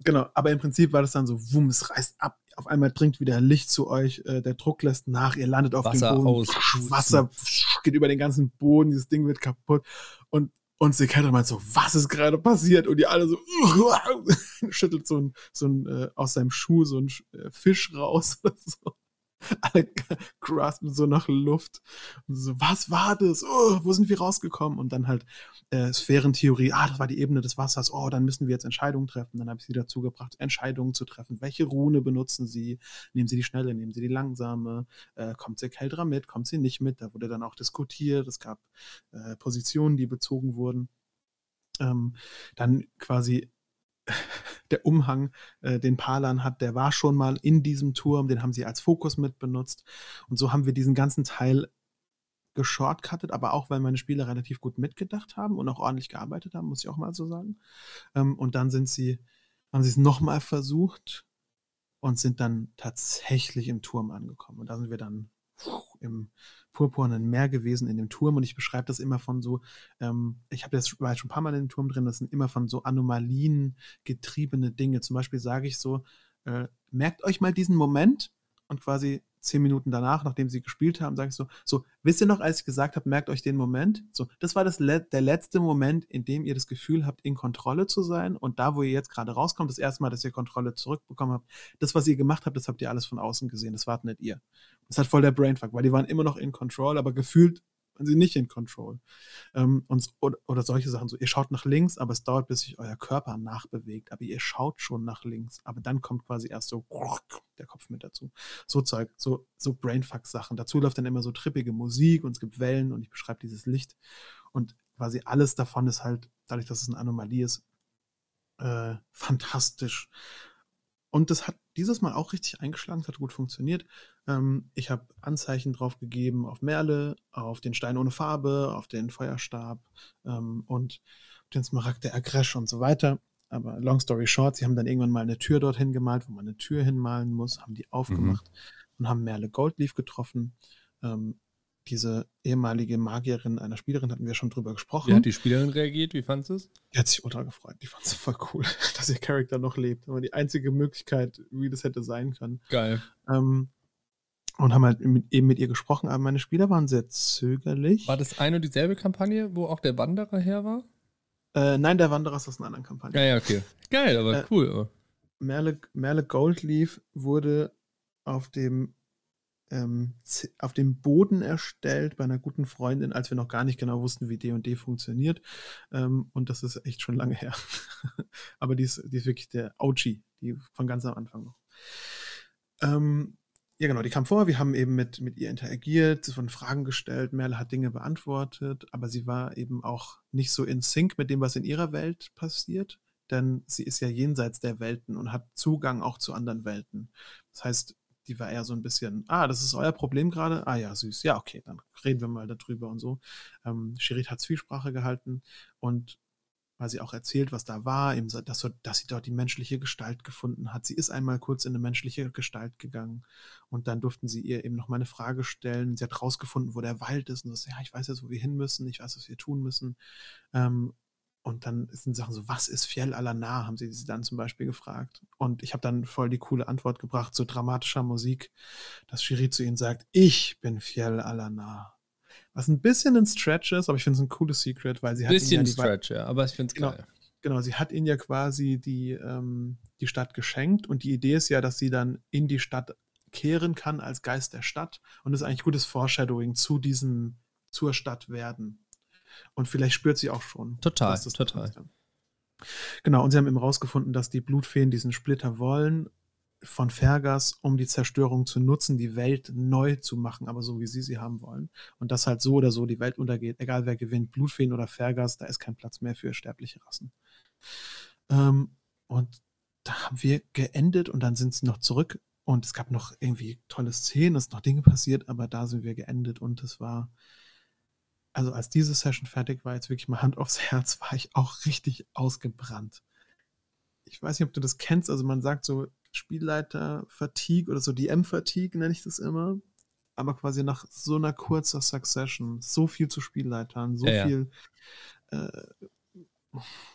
Genau, aber im Prinzip war das dann so, wumm, es reißt ab. Auf einmal dringt wieder Licht zu euch, äh, der Druck lässt nach, ihr landet auf Wasser dem Boden. Aus. Wasser geht über den ganzen Boden, dieses Ding wird kaputt. Und und Seketra meint so, was ist gerade passiert? Und die alle so, schüttelt so ein, so ein äh, aus seinem Schuh so ein äh, Fisch raus. so. Alle graspen so nach Luft. Und so, was war das? Oh, wo sind wir rausgekommen? Und dann halt äh, Sphärentheorie, ah, das war die Ebene des Wassers. Oh, dann müssen wir jetzt Entscheidungen treffen. Dann habe ich sie dazu gebracht, Entscheidungen zu treffen. Welche Rune benutzen sie? Nehmen sie die schnelle, nehmen sie die langsame? Äh, kommt sie Keldra mit? Kommt sie nicht mit? Da wurde dann auch diskutiert. Es gab äh, Positionen, die bezogen wurden. Ähm, dann quasi der Umhang, äh, den Palan hat, der war schon mal in diesem Turm, den haben sie als Fokus mit benutzt. Und so haben wir diesen ganzen Teil geshortcuttet, aber auch, weil meine Spieler relativ gut mitgedacht haben und auch ordentlich gearbeitet haben, muss ich auch mal so sagen. Ähm, und dann sind sie, haben sie es nochmal versucht und sind dann tatsächlich im Turm angekommen. Und da sind wir dann im purpurnen Meer gewesen in dem Turm und ich beschreibe das immer von so, ähm, ich habe jetzt war schon ein paar Mal in dem Turm drin, das sind immer von so Anomalien getriebene Dinge. Zum Beispiel sage ich so, äh, merkt euch mal diesen Moment und quasi zehn Minuten danach, nachdem sie gespielt haben, sage ich so, so, wisst ihr noch, als ich gesagt habe, merkt euch den Moment? So, das war das Le der letzte Moment, in dem ihr das Gefühl habt, in Kontrolle zu sein und da, wo ihr jetzt gerade rauskommt, das erste Mal, dass ihr Kontrolle zurückbekommen habt, das, was ihr gemacht habt, das habt ihr alles von außen gesehen, das wart nicht ihr. Das hat voll der Brainfuck, weil die waren immer noch in Control, aber gefühlt waren sie nicht in Control. Ähm, und, oder, oder, solche Sachen. So, ihr schaut nach links, aber es dauert, bis sich euer Körper nachbewegt. Aber ihr schaut schon nach links. Aber dann kommt quasi erst so der Kopf mit dazu. So Zeug, so, so Brainfuck-Sachen. Dazu läuft dann immer so trippige Musik und es gibt Wellen und ich beschreibe dieses Licht. Und quasi alles davon ist halt, dadurch, dass es eine Anomalie ist, äh, fantastisch. Und das hat dieses Mal auch richtig eingeschlagen, es hat gut funktioniert. Ähm, ich habe Anzeichen drauf gegeben auf Merle, auf den Stein ohne Farbe, auf den Feuerstab ähm, und den Smaragd der Agresch und so weiter. Aber long story short, sie haben dann irgendwann mal eine Tür dorthin gemalt, wo man eine Tür hinmalen muss, haben die aufgemacht mhm. und haben Merle Goldleaf getroffen. Ähm, diese ehemalige Magierin einer Spielerin, hatten wir schon drüber gesprochen. Wie hat die Spielerin reagiert? Wie fand es? Die hat sich ultra gefreut. Die fand es voll cool, dass ihr Charakter noch lebt. War die einzige Möglichkeit, wie das hätte sein können. Geil. Ähm, und haben halt mit, eben mit ihr gesprochen, aber meine Spieler waren sehr zögerlich. War das eine und dieselbe Kampagne, wo auch der Wanderer her war? Äh, nein, der Wanderer ist aus einer anderen Kampagne. Ja, ja, okay. Geil, aber äh, cool. Merle, Merle Goldleaf wurde auf dem ähm, auf dem Boden erstellt bei einer guten Freundin, als wir noch gar nicht genau wussten, wie D&D funktioniert. Ähm, und das ist echt schon lange her. Aber die ist, die ist wirklich der OG, die von ganz am Anfang noch. Ähm, ja, genau, die kam vor, wir haben eben mit, mit ihr interagiert, sie von Fragen gestellt, Merle hat Dinge beantwortet, aber sie war eben auch nicht so in Sync mit dem, was in ihrer Welt passiert, denn sie ist ja jenseits der Welten und hat Zugang auch zu anderen Welten. Das heißt, die war eher so ein bisschen, ah, das ist euer Problem gerade. Ah ja, süß. Ja, okay, dann reden wir mal darüber und so. Ähm, Shirit hat Zwiesprache gehalten und weil sie auch erzählt, was da war, eben, dass, dass sie dort die menschliche Gestalt gefunden hat. Sie ist einmal kurz in eine menschliche Gestalt gegangen und dann durften sie ihr eben noch mal eine Frage stellen. Sie hat rausgefunden, wo der Wald ist und so, ja, ich weiß jetzt, wo wir hin müssen, ich weiß, was wir tun müssen. Ähm, und dann sind Sachen so, was ist Fjell Alana, haben sie sie dann zum Beispiel gefragt. Und ich habe dann voll die coole Antwort gebracht, so dramatischer Musik, dass Shiri zu ihnen sagt, ich bin Fjell Alana. Was ein bisschen ein Stretch ist, aber ich finde es ein cooles Secret, weil sie hat. Bisschen ja Stretch, ja, aber ich finde es genau, geil. Genau, sie hat ihnen ja quasi die, ähm, die Stadt geschenkt und die Idee ist ja, dass sie dann in die Stadt kehren kann als Geist der Stadt und das ist eigentlich gutes Foreshadowing zu diesem, zur Stadt werden. Und vielleicht spürt sie auch schon. Total, total. Genau, und sie haben eben rausgefunden, dass die Blutfeen diesen Splitter wollen von Fergas, um die Zerstörung zu nutzen, die Welt neu zu machen, aber so wie sie sie haben wollen. Und dass halt so oder so die Welt untergeht, egal wer gewinnt, Blutfeen oder Fergas, da ist kein Platz mehr für sterbliche Rassen. Ähm, und da haben wir geendet und dann sind sie noch zurück und es gab noch irgendwie tolle Szenen, es sind noch Dinge passiert, aber da sind wir geendet und es war, also als diese Session fertig war, jetzt wirklich mal Hand aufs Herz, war ich auch richtig ausgebrannt. Ich weiß nicht, ob du das kennst, also man sagt so, Spielleiter-Fatigue oder so DM-Fatigue nenne ich das immer. Aber quasi nach so einer kurzer Succession, so viel zu Spielleitern, so ja, viel ja. Äh,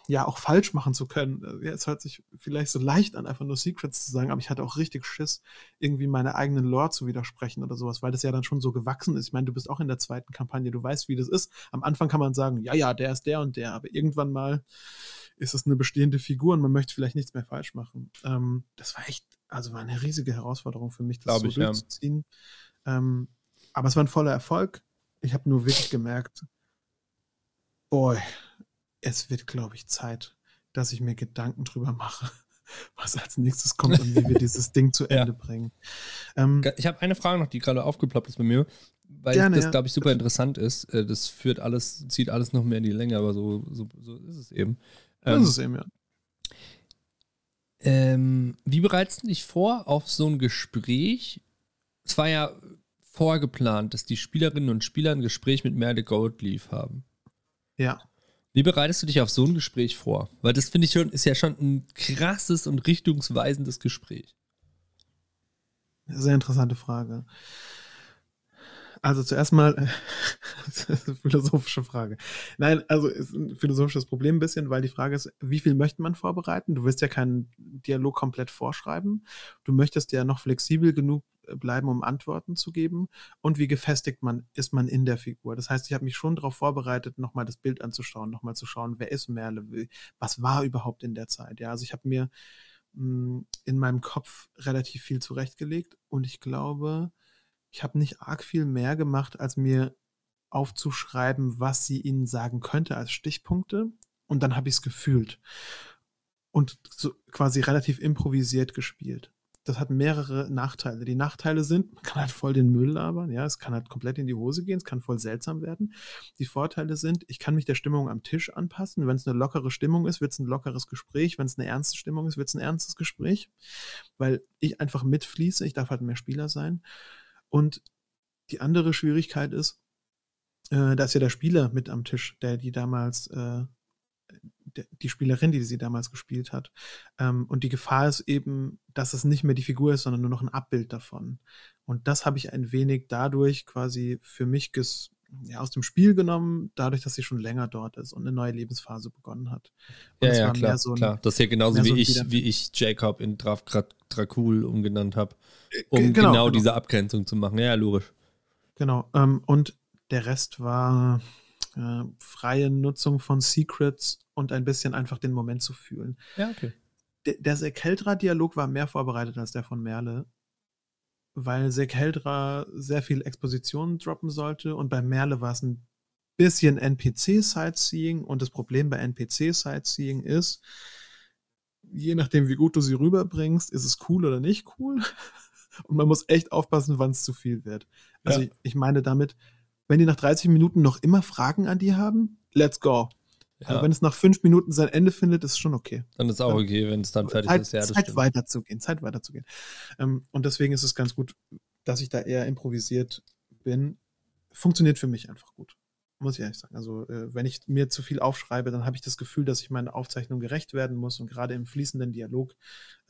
ja auch falsch machen zu können. Ja, es hört sich vielleicht so leicht an, einfach nur Secrets zu sagen, aber ich hatte auch richtig Schiss, irgendwie meine eigenen Lore zu widersprechen oder sowas, weil das ja dann schon so gewachsen ist. Ich meine, du bist auch in der zweiten Kampagne, du weißt, wie das ist. Am Anfang kann man sagen, ja, ja, der ist der und der, aber irgendwann mal ist es eine bestehende Figur und man möchte vielleicht nichts mehr falsch machen. Ähm, das war echt, also war eine riesige Herausforderung für mich, das Glaube so ich, durchzuziehen. Ja. Ähm, aber es war ein voller Erfolg. Ich habe nur wirklich gemerkt, boy, es wird, glaube ich, Zeit, dass ich mir Gedanken drüber mache, was als nächstes kommt und wie wir dieses Ding zu Ende ja. bringen. Ähm, ich habe eine Frage noch, die gerade aufgeploppt ist bei mir, weil gerne, das, glaube ich, super interessant ist. Äh, das führt alles, zieht alles noch mehr in die Länge, aber so, so, so ist es eben. Ähm, das ist eben, ja. Ähm, wie bereitest du dich vor auf so ein Gespräch? Es war ja vorgeplant, dass die Spielerinnen und Spieler ein Gespräch mit Merle Goldleaf haben. Ja. Wie bereitest du dich auf so ein Gespräch vor? Weil das finde ich schon, ist ja schon ein krasses und richtungsweisendes Gespräch. Sehr interessante Frage. Also zuerst mal philosophische Frage. Nein, also ist ein philosophisches Problem ein bisschen, weil die Frage ist, wie viel möchte man vorbereiten? Du willst ja keinen Dialog komplett vorschreiben. Du möchtest ja noch flexibel genug bleiben, um Antworten zu geben. Und wie gefestigt man ist man in der Figur. Das heißt, ich habe mich schon darauf vorbereitet, nochmal das Bild anzuschauen, nochmal zu schauen, wer ist Merle, was war überhaupt in der Zeit. Ja, also ich habe mir mh, mm, in meinem Kopf relativ viel zurechtgelegt und ich glaube, ich habe nicht arg viel mehr gemacht, als mir aufzuschreiben, was sie ihnen sagen könnte als Stichpunkte. Und dann habe ich es gefühlt. Und so quasi relativ improvisiert gespielt. Das hat mehrere Nachteile. Die Nachteile sind, man kann halt voll den Müll labern, ja, es kann halt komplett in die Hose gehen, es kann voll seltsam werden. Die Vorteile sind, ich kann mich der Stimmung am Tisch anpassen. Wenn es eine lockere Stimmung ist, wird es ein lockeres Gespräch. Wenn es eine ernste Stimmung ist, wird es ein ernstes Gespräch, weil ich einfach mitfließe. Ich darf halt mehr Spieler sein. Und die andere Schwierigkeit ist, äh, da ist ja der Spieler mit am Tisch, der die damals, äh, die Spielerin, die sie damals gespielt hat. Ähm, und die Gefahr ist eben, dass es nicht mehr die Figur ist, sondern nur noch ein Abbild davon. Und das habe ich ein wenig dadurch quasi für mich ges ja, aus dem Spiel genommen, dadurch, dass sie schon länger dort ist und eine neue Lebensphase begonnen hat. Und ja, ja, klar, so ein, klar. Das ist ja genauso wie, so ich, wie ich Jacob in Draf Dracul umgenannt habe, um genau, genau, genau, diese Abgrenzung zu machen. Ja, logisch. Genau. Ähm, und der Rest war äh, freie Nutzung von Secrets und ein bisschen einfach den Moment zu fühlen. Ja, okay. Der, der Sekeltra-Dialog war mehr vorbereitet als der von Merle weil Zack Heldra sehr viel Exposition droppen sollte und bei Merle war es ein bisschen NPC-Sightseeing und das Problem bei NPC-Sightseeing ist, je nachdem, wie gut du sie rüberbringst, ist es cool oder nicht cool. Und man muss echt aufpassen, wann es zu viel wird. Also ja. ich, ich, meine damit, wenn die nach 30 Minuten noch immer Fragen an die haben, let's go. Ja. Aber wenn es nach fünf Minuten sein Ende findet, ist es schon okay. Dann ist auch okay, wenn es dann fertig Zeit, ist. Ja, Zeit stimmt. weiterzugehen, Zeit weiterzugehen. Ähm, und deswegen ist es ganz gut, dass ich da eher improvisiert bin. Funktioniert für mich einfach gut. Muss ich ehrlich sagen. Also, äh, wenn ich mir zu viel aufschreibe, dann habe ich das Gefühl, dass ich meiner Aufzeichnung gerecht werden muss. Und gerade im fließenden Dialog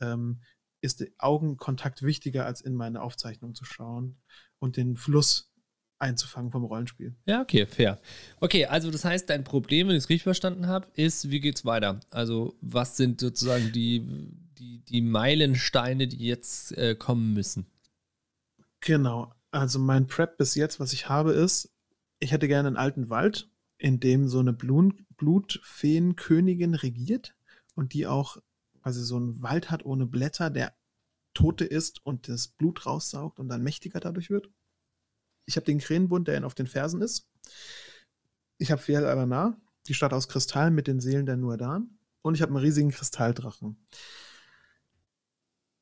ähm, ist der Augenkontakt wichtiger, als in meine Aufzeichnung zu schauen und den Fluss einzufangen vom Rollenspiel. Ja, okay, fair. Okay, also das heißt, dein Problem, wenn ich es richtig verstanden habe, ist, wie geht's weiter? Also, was sind sozusagen die, die, die Meilensteine, die jetzt äh, kommen müssen? Genau. Also mein Prep bis jetzt, was ich habe, ist, ich hätte gerne einen alten Wald, in dem so eine Blut Blutfeenkönigin regiert und die auch quasi so einen Wald hat ohne Blätter, der Tote ist und das Blut raussaugt und dann mächtiger dadurch wird. Ich habe den Krähenbund, der ihn auf den Fersen ist. Ich habe Fiel Alana, die Stadt aus Kristall mit den Seelen der Nuadan. Und ich habe einen riesigen Kristalldrachen.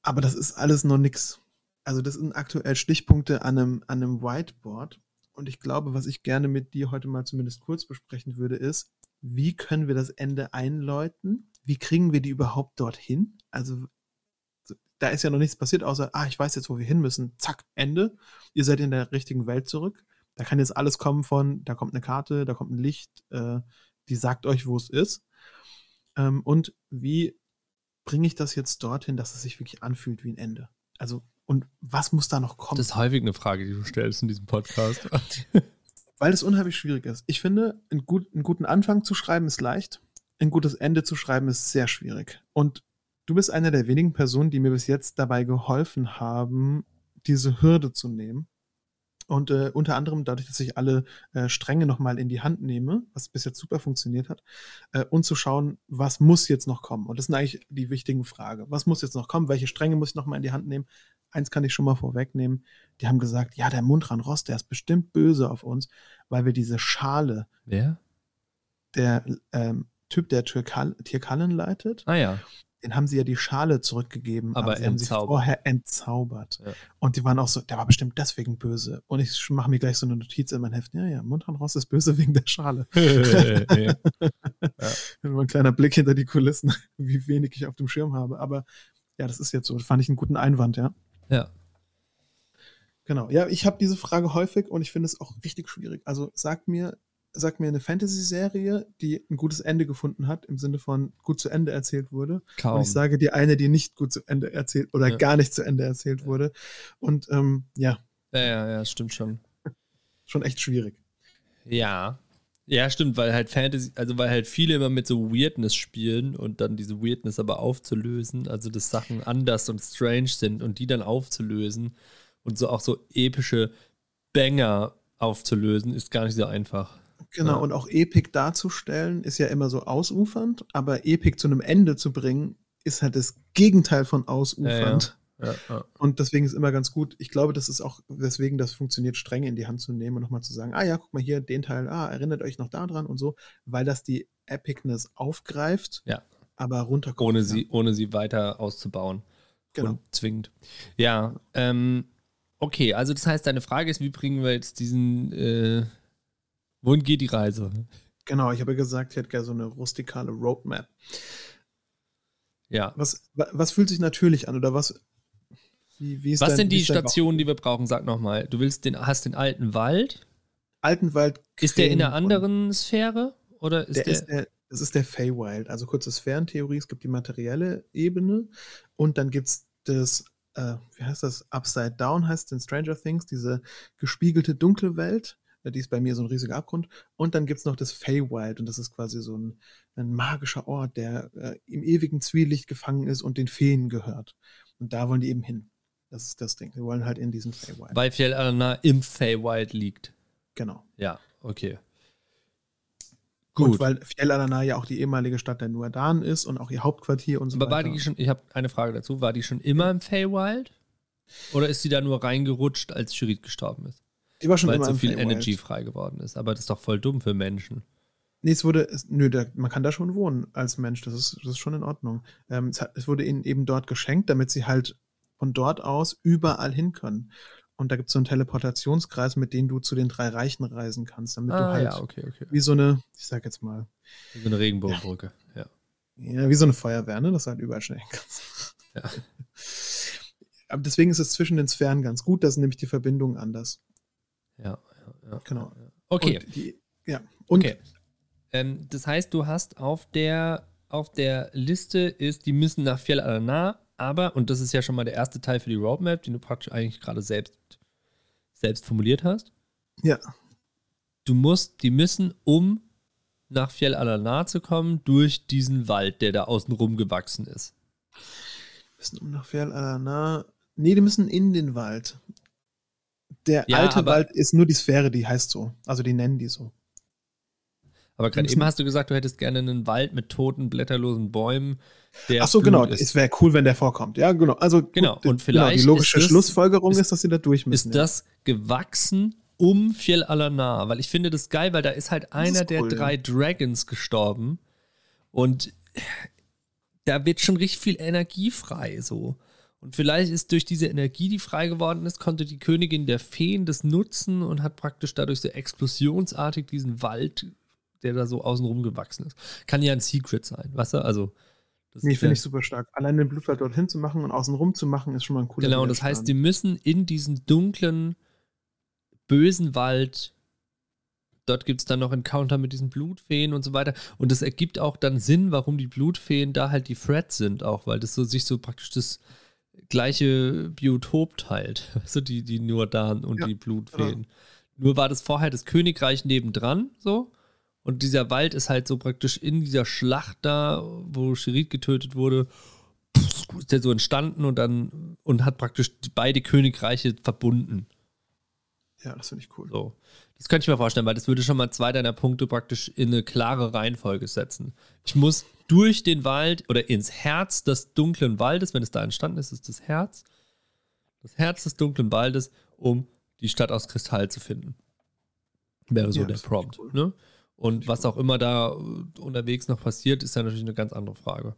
Aber das ist alles noch nix. Also das sind aktuell Stichpunkte an einem, an einem Whiteboard. Und ich glaube, was ich gerne mit dir heute mal zumindest kurz besprechen würde, ist, wie können wir das Ende einläuten? Wie kriegen wir die überhaupt dorthin? Also da ist ja noch nichts passiert, außer, ah, ich weiß jetzt, wo wir hin müssen. Zack, Ende. Ihr seid in der richtigen Welt zurück. Da kann jetzt alles kommen von, da kommt eine Karte, da kommt ein Licht, äh, die sagt euch, wo es ist. Ähm, und wie bringe ich das jetzt dorthin, dass es sich wirklich anfühlt wie ein Ende? Also, und was muss da noch kommen? Das ist häufig eine Frage, die du stellst in diesem Podcast. Weil es unheimlich schwierig ist. Ich finde, einen, gut, einen guten Anfang zu schreiben ist leicht, ein gutes Ende zu schreiben ist sehr schwierig. Und du bist eine der wenigen Personen, die mir bis jetzt dabei geholfen haben, diese Hürde zu nehmen. Und äh, unter anderem dadurch, dass ich alle äh, Stränge nochmal in die Hand nehme, was bis jetzt super funktioniert hat, äh, und zu schauen, was muss jetzt noch kommen. Und das sind eigentlich die wichtigen Fragen. Was muss jetzt noch kommen? Welche Stränge muss ich nochmal in die Hand nehmen? Eins kann ich schon mal vorwegnehmen. Die haben gesagt, ja, der Mundran Ross, der ist bestimmt böse auf uns, weil wir diese Schale. Wer? Der ähm, Typ, der Tierkallen leitet. Ah ja den haben sie ja die Schale zurückgegeben, aber, aber sie haben sie vorher entzaubert. Ja. Und die waren auch so, der war bestimmt deswegen böse. Und ich mache mir gleich so eine Notiz in mein Heft. Ja, ja, Mundran Ross ist böse wegen der Schale. ja. Nur ein kleiner Blick hinter die Kulissen, wie wenig ich auf dem Schirm habe. Aber ja, das ist jetzt so. Das fand ich einen guten Einwand, ja. Ja. Genau. Ja, ich habe diese Frage häufig und ich finde es auch richtig schwierig. Also sag mir, sag mir eine Fantasy-Serie, die ein gutes Ende gefunden hat, im Sinne von gut zu Ende erzählt wurde. Kaum. Und ich sage dir eine, die nicht gut zu Ende erzählt oder ja. gar nicht zu Ende erzählt ja. wurde. Und ähm, ja. Ja, ja, ja, stimmt schon. schon echt schwierig. Ja. Ja, stimmt, weil halt Fantasy, also weil halt viele immer mit so Weirdness spielen und dann diese Weirdness aber aufzulösen, also dass Sachen anders und strange sind und die dann aufzulösen und so auch so epische Banger aufzulösen, ist gar nicht so einfach. Genau, ja. und auch Epic darzustellen ist ja immer so ausufernd, aber Epic zu einem Ende zu bringen, ist halt das Gegenteil von ausufernd. Ja, ja. Und deswegen ist immer ganz gut, ich glaube, das ist auch, weswegen das funktioniert, Stränge in die Hand zu nehmen und nochmal zu sagen, ah ja, guck mal hier, den Teil, ah, erinnert euch noch daran und so, weil das die Epicness aufgreift, ja. aber runterkommt. Ohne, sie, ohne sie weiter auszubauen. Genau. Und zwingend. Ja, ähm, okay, also das heißt, deine Frage ist, wie bringen wir jetzt diesen äh, Wohin geht die Reise? Genau, ich habe gesagt, ich hätte gerne so eine rustikale Roadmap. Ja. Was, was fühlt sich natürlich an oder was? Wie, wie was dein, sind die Stationen, die wir brauchen? Sag nochmal. Du willst den, hast den alten Wald. Alten Wald. Ist der in einer anderen Sphäre? Oder ist der, der, ist der das ist der Feywild. Also kurze Sphärentheorie. Es gibt die materielle Ebene und dann gibt es das, äh, wie heißt das? Upside Down heißt es in Stranger Things, diese gespiegelte dunkle Welt. Die ist bei mir so ein riesiger Abgrund. Und dann gibt es noch das Feywild und das ist quasi so ein, ein magischer Ort, der äh, im ewigen Zwielicht gefangen ist und den Feen gehört. Und da wollen die eben hin. Das ist das Ding. Wir wollen halt in diesen Feywild. Weil Fjell Alana im Feywild liegt. Genau. Ja, okay. Gut. Und weil Fjell Alana ja auch die ehemalige Stadt der Nuadan ist und auch ihr Hauptquartier und so Aber weiter. war die schon, ich habe eine Frage dazu, war die schon immer im Feywild? Oder ist sie da nur reingerutscht, als Shirit gestorben ist? Die war schon Weil immer so viel Energy frei geworden ist. Aber das ist doch voll dumm für Menschen. Nee, es wurde, es, nö, da, man kann da schon wohnen als Mensch, das ist, das ist schon in Ordnung. Ähm, es, hat, es, wurde ihnen eben dort geschenkt, damit sie halt von dort aus überall hin können. Und da gibt es so einen Teleportationskreis, mit dem du zu den drei Reichen reisen kannst, damit ah, du halt ja, okay, okay. wie so eine, ich sag jetzt mal. Wie so eine Regenbogenbrücke, ja. ja. Ja, wie so eine Feuerwehr, ne, dass du halt überall schnell kannst. Ja. Aber deswegen ist es zwischen den Sphären ganz gut, da sind nämlich die Verbindungen anders. Ja, ja, ja. Genau. Okay. Und die, ja. Und okay. Ähm, das heißt, du hast auf der, auf der Liste ist, die müssen nach Fjell Alana, aber, und das ist ja schon mal der erste Teil für die Roadmap, den du praktisch eigentlich gerade selbst, selbst formuliert hast. Ja. Du musst, die müssen, um nach Fjell Alana zu kommen, durch diesen Wald, der da außenrum gewachsen ist. Müssen um nach Fjell Alana. Nee, die müssen in den Wald Der Ja, alte Wald ist nur die Sphäre, die heißt so. Also die nennen die so. Aber gerade eben hast du gesagt, du hättest gerne einen Wald mit toten, blätterlosen Bäumen. Der Ach so, genau. Ist. Es wäre cool, wenn der vorkommt. Ja, genau. Also gut, Genau, und genau, vielleicht die logische ist das- Schlussfolgerung ist, ist- dass sie da durch müssen. ist das gewachsen um Fjell Alanar? Weil ich finde das geil, weil da ist halt einer ist der cool, ja. drei Dragons gestorben und da wird schon richtig viel Energie frei so. Und vielleicht ist durch diese Energie, die frei geworden ist, konnte die Königin der Feen das nutzen und hat praktisch dadurch so explosionsartig diesen Wald, der da so außenrum gewachsen ist. Kann ja ein Secret sein, weißt du? Also, das Nee, finde ich super stark. Allein den Blutwald dorthin zu machen und außen rum zu machen, ist schon mal ein cooler Genau, und das heißt, die müssen in diesen dunklen, bösen Wald, dort gibt es dann noch Encounter mit diesen Blutfeen und so weiter. Und das ergibt auch dann Sinn, warum die Blutfeen da halt die Threads sind, auch, weil das so sich so praktisch das gleiche Biotop teilt. Also die, die Nurdan und Ja, die Blutfeen. Nur war das vorher das Königreich nebendran, so. Und dieser Wald ist halt so praktisch in dieser Schlacht da, wo Sherid getötet wurde, ist der so entstanden und dann und hat praktisch beide Königreiche verbunden. Ja, das finde ich cool. So. Das könnte ich mir vorstellen, weil das würde schon mal zwei deiner Punkte praktisch in eine klare Reihenfolge setzen. Ich muss durch den Wald oder ins Herz des dunklen Waldes, wenn es da entstanden ist, ist das Herz. Das Herz des dunklen Waldes, um die Stadt aus Kristall zu finden. Wäre so Ja, der Prompt. cool. Ne? Und was auch immer da äh, unterwegs noch passiert, ist ja natürlich eine ganz andere Frage.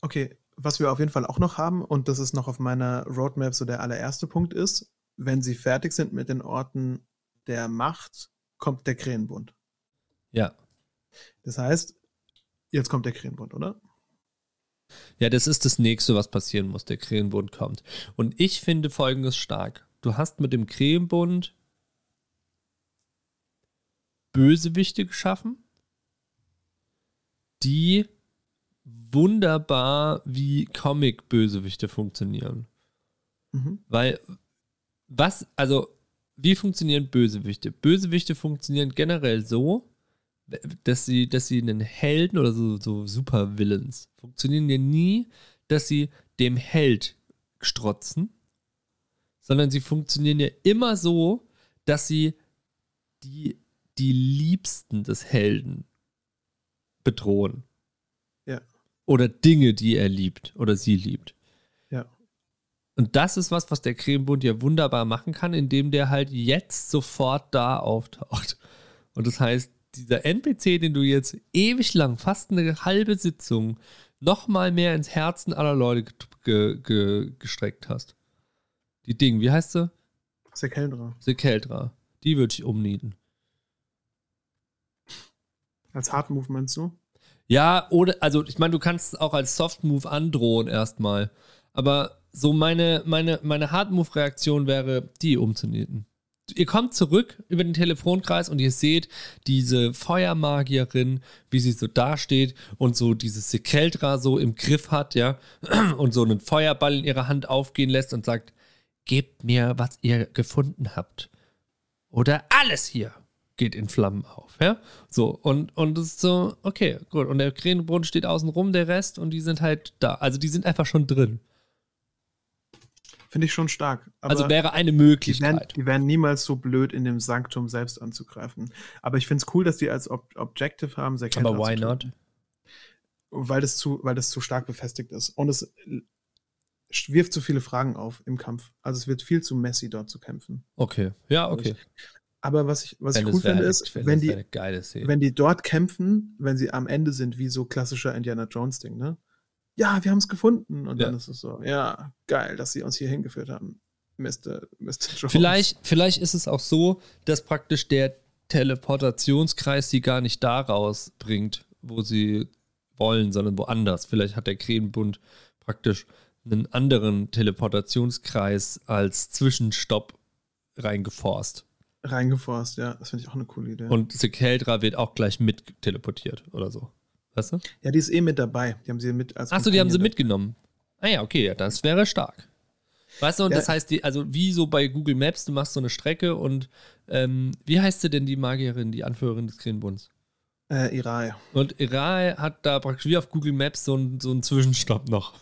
Okay, was wir auf jeden Fall auch noch haben, und das ist noch auf meiner Roadmap so der allererste Punkt ist, wenn sie fertig sind mit den Orten der Macht, kommt der Krähenbund. Ja. Das heißt, jetzt kommt der Krähenbund, oder? Ja, das ist das nächste, was passieren muss. Der Krähenbund kommt. Und ich finde folgendes stark. Du hast mit dem Krähenbund Bösewichte geschaffen, die wunderbar wie Comic-Bösewichte funktionieren. Mhm. Weil, was, also, wie funktionieren Bösewichte? Bösewichte funktionieren generell so, dass sie, dass sie einen Helden oder so, so Supervillains funktionieren ja nie, dass sie dem Held strotzen, sondern sie funktionieren ja immer so, dass sie die, die Liebsten des Helden bedrohen. Ja. Oder Dinge, die er liebt oder sie liebt. Und das ist was, was der Cremebund ja wunderbar machen kann, indem der halt jetzt sofort da auftaucht. Und das heißt, dieser NPC, den du jetzt ewig lang, fast eine halbe Sitzung, noch mal mehr ins Herzen aller Leute ge ge gestreckt hast. Die Ding, wie heißt sie? Sekeldra. Sekeldra. Die würde ich umnieten. Als Hard Move meinst du? Ja, oder, also ich meine, du kannst es auch als Soft Move androhen erstmal. Aber so meine, meine, meine Hard Move Reaktion wäre, die umzunieten. Ihr kommt zurück über den Telefonkreis und ihr seht diese Feuermagierin, wie sie so dasteht und so dieses Sekeldra so im Griff hat, ja, und so einen Feuerball in ihrer Hand aufgehen lässt und sagt, gebt mir, was ihr gefunden habt. Oder alles hier geht in Flammen auf, ja? So, und, und es ist so, okay, gut. Und der Krähenbrunnen steht außen rum, der Rest, und die sind halt da. Also die sind einfach schon drin. Finde ich schon stark. Aber also wäre eine die wären, Möglichkeit. die wären niemals so blöd, in dem Sanktum selbst anzugreifen. Aber ich finde es cool, dass die als Ob Objective haben, Sekeldra Aber why not? Weil das, zu, weil das zu stark befestigt ist. Und es wirft zu viele Fragen auf im Kampf. Also es wird viel zu messy dort zu kämpfen. Okay, ja, okay. Aber was ich, was ich cool finde, ist, wenn die, wenn die dort kämpfen, wenn sie am Ende sind, wie so klassischer Indiana Jones-Ding, ne? Ja, wir haben es gefunden. Und Ja. dann ist es so, ja, geil, dass sie uns hier hingeführt haben. Mr. Mr. Jones. Vielleicht, vielleicht ist es auch so, dass praktisch der Teleportationskreis sie gar nicht da rausbringt, wo sie wollen, sondern woanders. Vielleicht hat der Krähenbund praktisch einen anderen Teleportationskreis als Zwischenstopp reingeforst. Reingeforst, ja, das finde ich auch eine coole Idee. Und Sekeldra wird auch gleich mit teleportiert oder so. Weißt du? ja, die ist eh mit dabei. Die haben sie mit als Achso, die haben sie mitgenommen. Ah ja, okay, ja, das wäre stark. Weißt du, und Ja. das heißt, die, also wie so bei Google Maps, du machst so eine Strecke und ähm, wie heißt sie denn die Magierin, die Anführerin des Krähenbunds? Äh, Irai. Und Irai hat da praktisch wie auf Google Maps so einen so einen Zwischenstopp noch.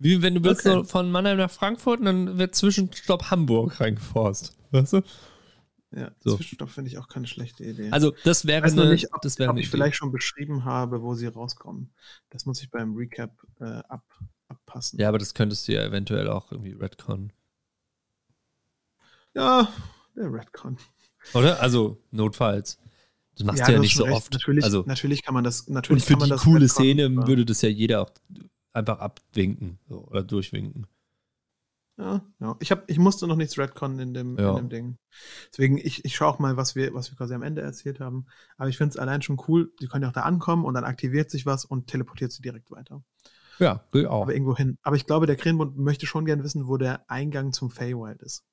Wie wenn du willst Okay. so von Mannheim nach Frankfurt und dann wird Zwischenstopp Hamburg reingeforst. Weißt du? Ja, So. Zwischenstopp finde ich auch keine schlechte Idee. Also, das wäre noch eine, nicht, ob, das wäre ob ich vielleicht schon beschrieben habe, wo sie rauskommen. Das muss ich beim Recap äh, ab, abpassen. Ja, aber das könntest du ja eventuell auch irgendwie retconnen. Ja, der Redcon. Oder? Also, notfalls. Das machst Ja, du ja nicht so recht. oft. Natürlich, also, natürlich kann man das. und Natürlich für kann man die coole Szene würde das ja jeder auch einfach abwinken so, oder durchwinken. Ja, ja. Ich, hab, ich musste noch nichts Redcon in dem, Ja. in dem Ding. Deswegen, ich, ich schaue auch mal, was wir, was wir quasi am Ende erzählt haben. Aber ich finde es allein schon cool. Die können ja auch da ankommen und dann aktiviert sich was und teleportiert sie direkt weiter. Ja, will auch. Aber irgendwo hin. Aber ich glaube, der Krähenbund möchte schon gern wissen, wo der Eingang zum Feywild ist.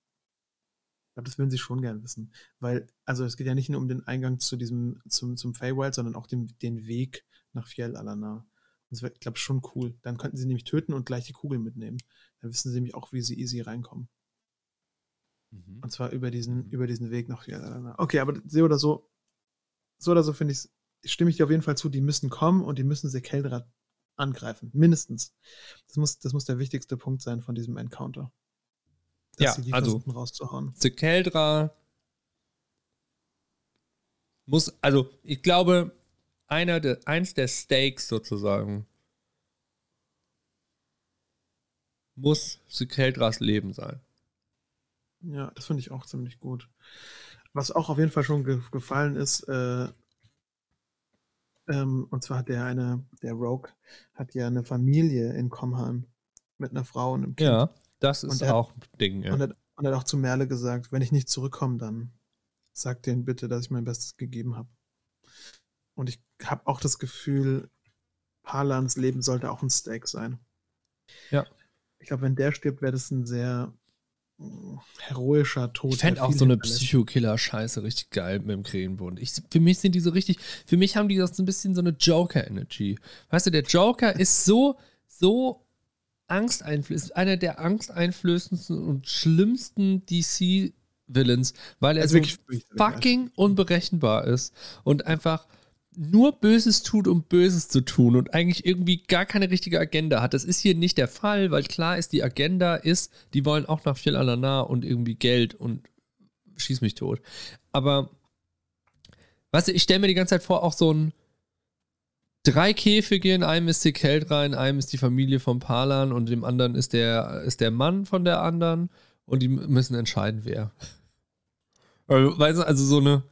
Ich glaube, das würden sie schon gern wissen. Weil, also es geht ja nicht nur um den Eingang zu diesem, zum, zum Feywild, sondern auch den, den Weg nach Fjell Alana. Das wäre, glaube ich, schon cool. Dann könnten sie nämlich töten und gleich die Kugel mitnehmen. Dann wissen sie nämlich auch, wie sie easy reinkommen. Mhm. Und zwar über diesen, über diesen Weg Alana. Okay, aber so oder so, so oder so finde ich, stimme ich dir auf jeden Fall zu, die müssen kommen und die müssen Sekeldra angreifen. Mindestens. Das muss, das muss der wichtigste Punkt sein von diesem Encounter. Ja, sie die also- versuchen rauszuhauen. The Keldra muss, also ich glaube, einer der, eins der Stakes sozusagen muss The Keldras Leben sein. Ja, das finde ich auch ziemlich gut. Was auch auf jeden Fall schon ge gefallen ist, äh, ähm, und zwar hat der eine, der Rogue, hat ja eine Familie in Comhan mit einer Frau und einem Kind. Ja, das ist er- auch ein Ding. Ja. Und, er, und hat auch zu Merle gesagt, wenn ich nicht zurückkomme, dann sag denen bitte, dass ich mein Bestes gegeben habe. Und ich habe auch das Gefühl, Palans Leben sollte auch ein Stake sein. Ja. Ich glaube, wenn der stirbt, wäre das ein sehr mm, heroischer Tod. Ich fände auch so eine. Psychokiller-Scheiße richtig geil mit dem Krähenbund. Ich, für mich sind die so richtig, für mich haben die das so ein bisschen so eine Joker-Energy. Weißt du, der Joker ist so, so angsteinflößend, einer der angsteinflößendsten und schlimmsten DC-Villains, weil er Also so wirklich fucking unberechenbar ist und einfach nur Böses tut, um Böses zu tun und eigentlich irgendwie gar keine richtige Agenda hat. Das ist hier nicht der Fall, weil klar ist, die Agenda ist, die wollen auch nach Fjell Alana und irgendwie Geld und schieß mich tot. Aber, weißt du, ich stelle mir die ganze Zeit vor, auch so ein drei Käfige, in einem ist Sekeldra, in einem ist die Familie von Palan und im anderen ist der, ist der Mann von der anderen und die müssen entscheiden, wer. Also, weißt du, also so eine,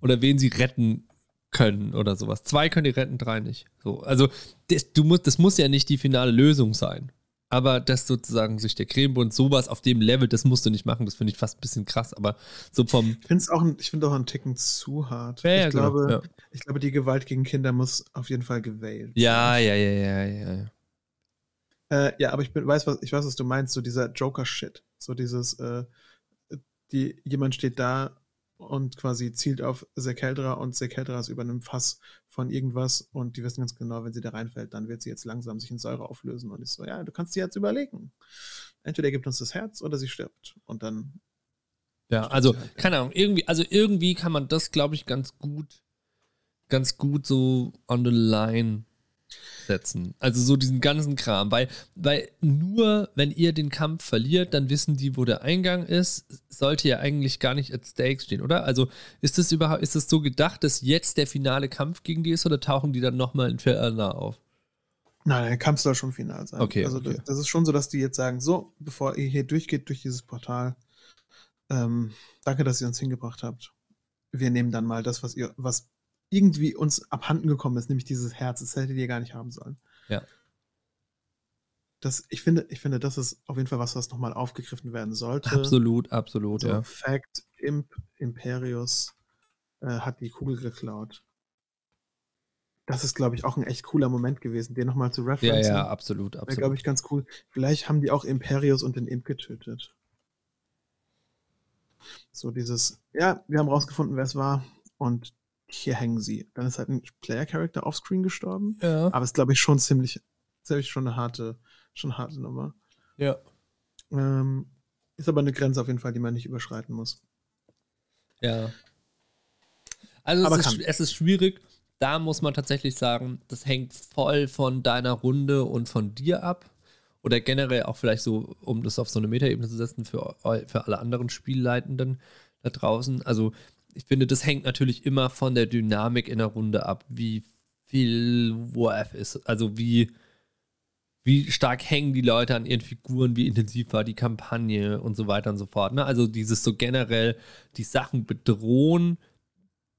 oder wen sie retten können oder sowas. Zwei können die retten, drei nicht. So, also das, du musst, das muss ja nicht die finale Lösung sein. Aber dass sozusagen sich der Cremebund sowas auf dem Level, das musst du nicht machen, das finde ich fast ein bisschen krass. Aber so vom, Ich finde es auch, ein- ich finde auch einen Ticken zu hart. Ja, ja, ich, genau, glaube, ja. ich glaube, die Gewalt gegen Kinder muss auf jeden Fall gewählt. ja, ja, ja, ja, ja, ja. Äh, ja, aber ich bin, weiß, was, ich weiß, was du meinst, so dieser Joker-Shit. So dieses, äh, die, jemand steht da und quasi zielt auf Sekeldra und Sekeldra ist über einem Fass von irgendwas und die wissen ganz genau, wenn sie da reinfällt, dann wird sie jetzt langsam sich in Säure auflösen und ich so, ja, du kannst dir jetzt überlegen. Entweder er gibt uns das Herz oder sie stirbt. Und dann, Ja, also, ja. keine Ahnung, irgendwie, also irgendwie kann man das, glaube ich, ganz gut, ganz gut so on the line setzen. Also so diesen ganzen Kram. Weil, weil nur wenn ihr den Kampf verliert, dann wissen die, wo der Eingang ist, sollte ja eigentlich gar nicht at stake stehen, oder? Also ist das überhaupt, ist das so gedacht, dass jetzt der finale Kampf gegen die ist oder tauchen die dann nochmal in Ferna auf? nein, der Kampf soll schon final sein. Okay, Also okay. Das, das ist schon so, dass die jetzt sagen, so, bevor ihr hier durchgeht durch dieses Portal, ähm, danke, dass ihr uns hingebracht habt. Wir nehmen dann mal das, was ihr, was irgendwie uns abhanden gekommen ist, nämlich dieses Herz. Das hättet ihr gar nicht haben sollen. Ja. Das, ich finde, ich finde, das ist auf jeden Fall was, was nochmal aufgegriffen werden sollte. Absolut, absolut, So, ja. Fact, Imp, Imperius äh, hat die Kugel geklaut. Das ist, glaube ich, auch ein echt cooler Moment gewesen, den nochmal zu Ja, referenzen. ja, absolut, Wäre, absolut. glaube ich, ganz cool. Vielleicht haben die auch Imperius und den Imp getötet. So dieses, ja, wir haben rausgefunden, wer es war und hier hängen sie. Dann ist halt ein Player-Character offscreen gestorben. ja, Aber ist, glaube ich, schon ziemlich, ziemlich schon eine harte, schon eine harte Nummer. ja. Ähm, ist aber eine Grenze auf jeden Fall, die man nicht überschreiten muss. Ja. Also es ist, es ist schwierig. Da muss man tatsächlich sagen, das hängt voll von deiner Runde und von dir ab. oder generell auch vielleicht so, um das auf so eine Metaebene zu setzen für, für alle anderen Spielleitenden da draußen. Also ich finde, das hängt natürlich immer von der Dynamik in der Runde ab, wie viel WoF ist. Also wie, wie stark hängen die Leute an ihren Figuren, wie intensiv war die Kampagne und so weiter und so fort. Ne? Also dieses so generell die Sachen bedrohen,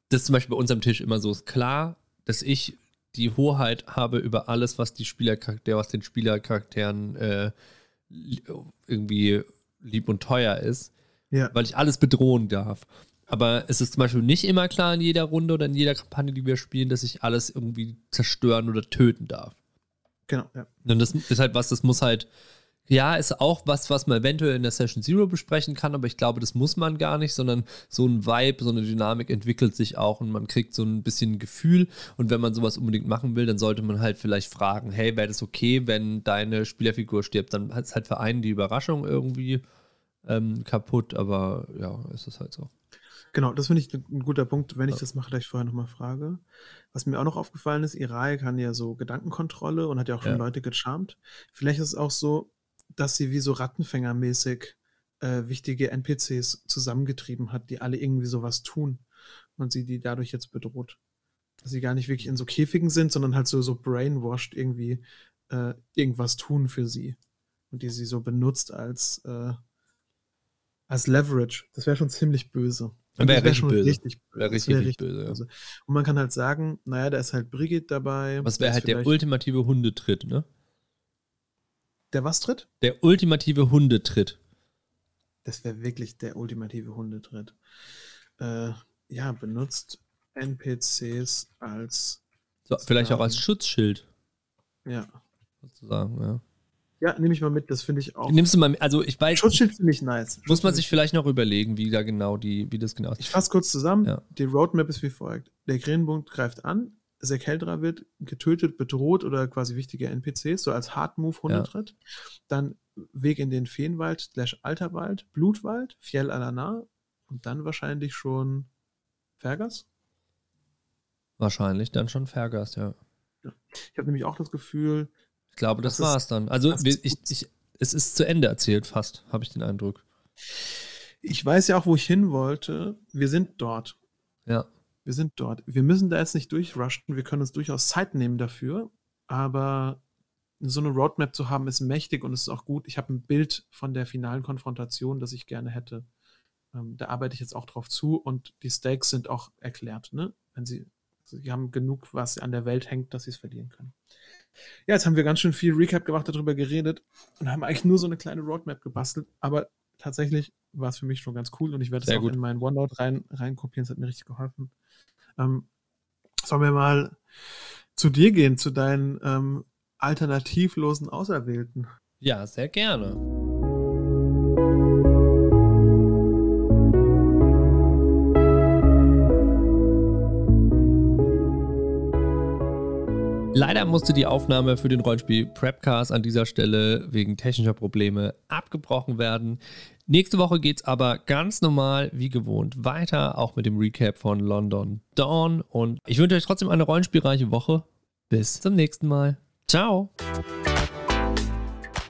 das ist zum Beispiel bei uns am Tisch immer so ist klar, dass ich die Hoheit habe über alles, was die Spielercharaktere, was den Spielercharakteren äh, irgendwie lieb und teuer ist, ja. weil ich alles bedrohen darf. Aber es ist zum Beispiel nicht immer klar in jeder Runde oder in jeder Kampagne, die wir spielen, dass ich alles irgendwie zerstören oder töten darf. Genau, ja. Und das ist halt was, das muss halt ja, ist auch was, was man eventuell in der Session Zero besprechen kann, aber ich glaube, das muss man gar nicht, sondern so ein Vibe, so eine Dynamik entwickelt sich auch und man kriegt so ein bisschen Gefühl. Und wenn man sowas unbedingt machen will, dann sollte man halt vielleicht fragen: Hey, wäre das okay, wenn deine Spielerfigur stirbt? Dann ist halt für einen die Überraschung irgendwie ähm, kaputt, aber ja, ist es halt so. Genau, das finde ich ein guter Punkt, wenn ich das mache, gleich vorher nochmal frage. Was mir auch noch aufgefallen ist, Irai kann ja so Gedankenkontrolle und hat ja auch schon ja. Leute gecharmt. Vielleicht ist es auch so, dass sie wie so Rattenfängermäßig äh, wichtige NPCs zusammengetrieben hat, die alle irgendwie sowas tun und sie die dadurch jetzt bedroht. Dass sie gar nicht wirklich in so Käfigen sind, sondern halt so, so brainwashed irgendwie äh, irgendwas tun für sie. Und die sie so benutzt als, äh, als Leverage. Das wäre schon ziemlich böse. Wäre wär schon böse. richtig böse. Wäre richtig, wär richtig böse, böse. Und man kann halt sagen, naja, da ist halt Brigitte dabei. Was wäre halt der ultimative Hundetritt, ne? Der was tritt? Der ultimative Hundetritt. Das wäre wirklich der ultimative Hundetritt. Äh, ja, benutzt NPCs als. So, vielleicht auch als Schutzschild. Ja. Sozusagen, ja. Ja, nehme ich mal mit, das finde ich auch. Nimmst du mal mit, also ich weiß. Schutzschild finde ich nice. Muss man sich vielleicht noch überlegen, wie da genau die, wie das genau ist. Ich fasse kurz zusammen. Ja. Die Roadmap ist wie folgt. Der Grünpunkt greift an, Sekeldra wird getötet, bedroht oder quasi wichtige NPCs, so als Hard-Move Hundetritt. Ja. Dann Weg in den Feenwald, slash Alterwald, Blutwald, Fjell Alana und dann wahrscheinlich schon Fergas? Wahrscheinlich dann schon Fergas, ja. ja. Ich habe nämlich auch das Gefühl. Ich glaube, das, das war's dann. Also ich, ich, es ist zu Ende erzählt, fast, habe ich den Eindruck. Ich weiß ja auch, wo ich hin wollte. Wir sind dort. Ja. Wir sind dort. Wir müssen da jetzt nicht durchrushen. Wir können uns durchaus Zeit nehmen dafür. Aber so eine Roadmap zu haben, ist mächtig und es ist auch gut. Ich habe ein Bild von der finalen Konfrontation, das ich gerne hätte. Ähm, da arbeite ich jetzt auch drauf zu und die Stakes sind auch erklärt. Ne? Wenn sie, sie haben genug, was an der Welt hängt, dass sie es verlieren können. Ja, jetzt haben wir ganz schön viel Recap gemacht, darüber geredet und haben eigentlich nur so eine kleine Roadmap gebastelt. Aber tatsächlich war es für mich schon ganz cool und ich werde es auch gut. in meinen OneNote rein, reinkopieren. Es hat mir richtig geholfen. Ähm, sollen wir mal zu dir gehen, zu deinen ähm, alternativlosen Auserwählten? Ja, sehr gerne. Leider musste die Aufnahme für den Rollenspiel Prepcast an dieser Stelle wegen technischer Probleme abgebrochen werden. Nächste Woche geht es aber ganz normal wie gewohnt weiter, auch mit dem Recap von London Dawn. Und ich wünsche euch trotzdem eine rollenspielreiche Woche. Bis zum nächsten Mal. Ciao.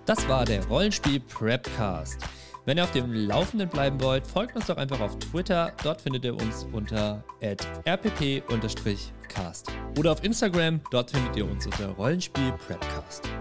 Das war der Rollenspiel Prepcast. Wenn ihr auf dem Laufenden bleiben wollt, folgt uns doch einfach auf Twitter. Dort findet ihr uns unter rpp-cast. Oder auf Instagram, dort findet ihr uns unter Rollenspiel Prepcast.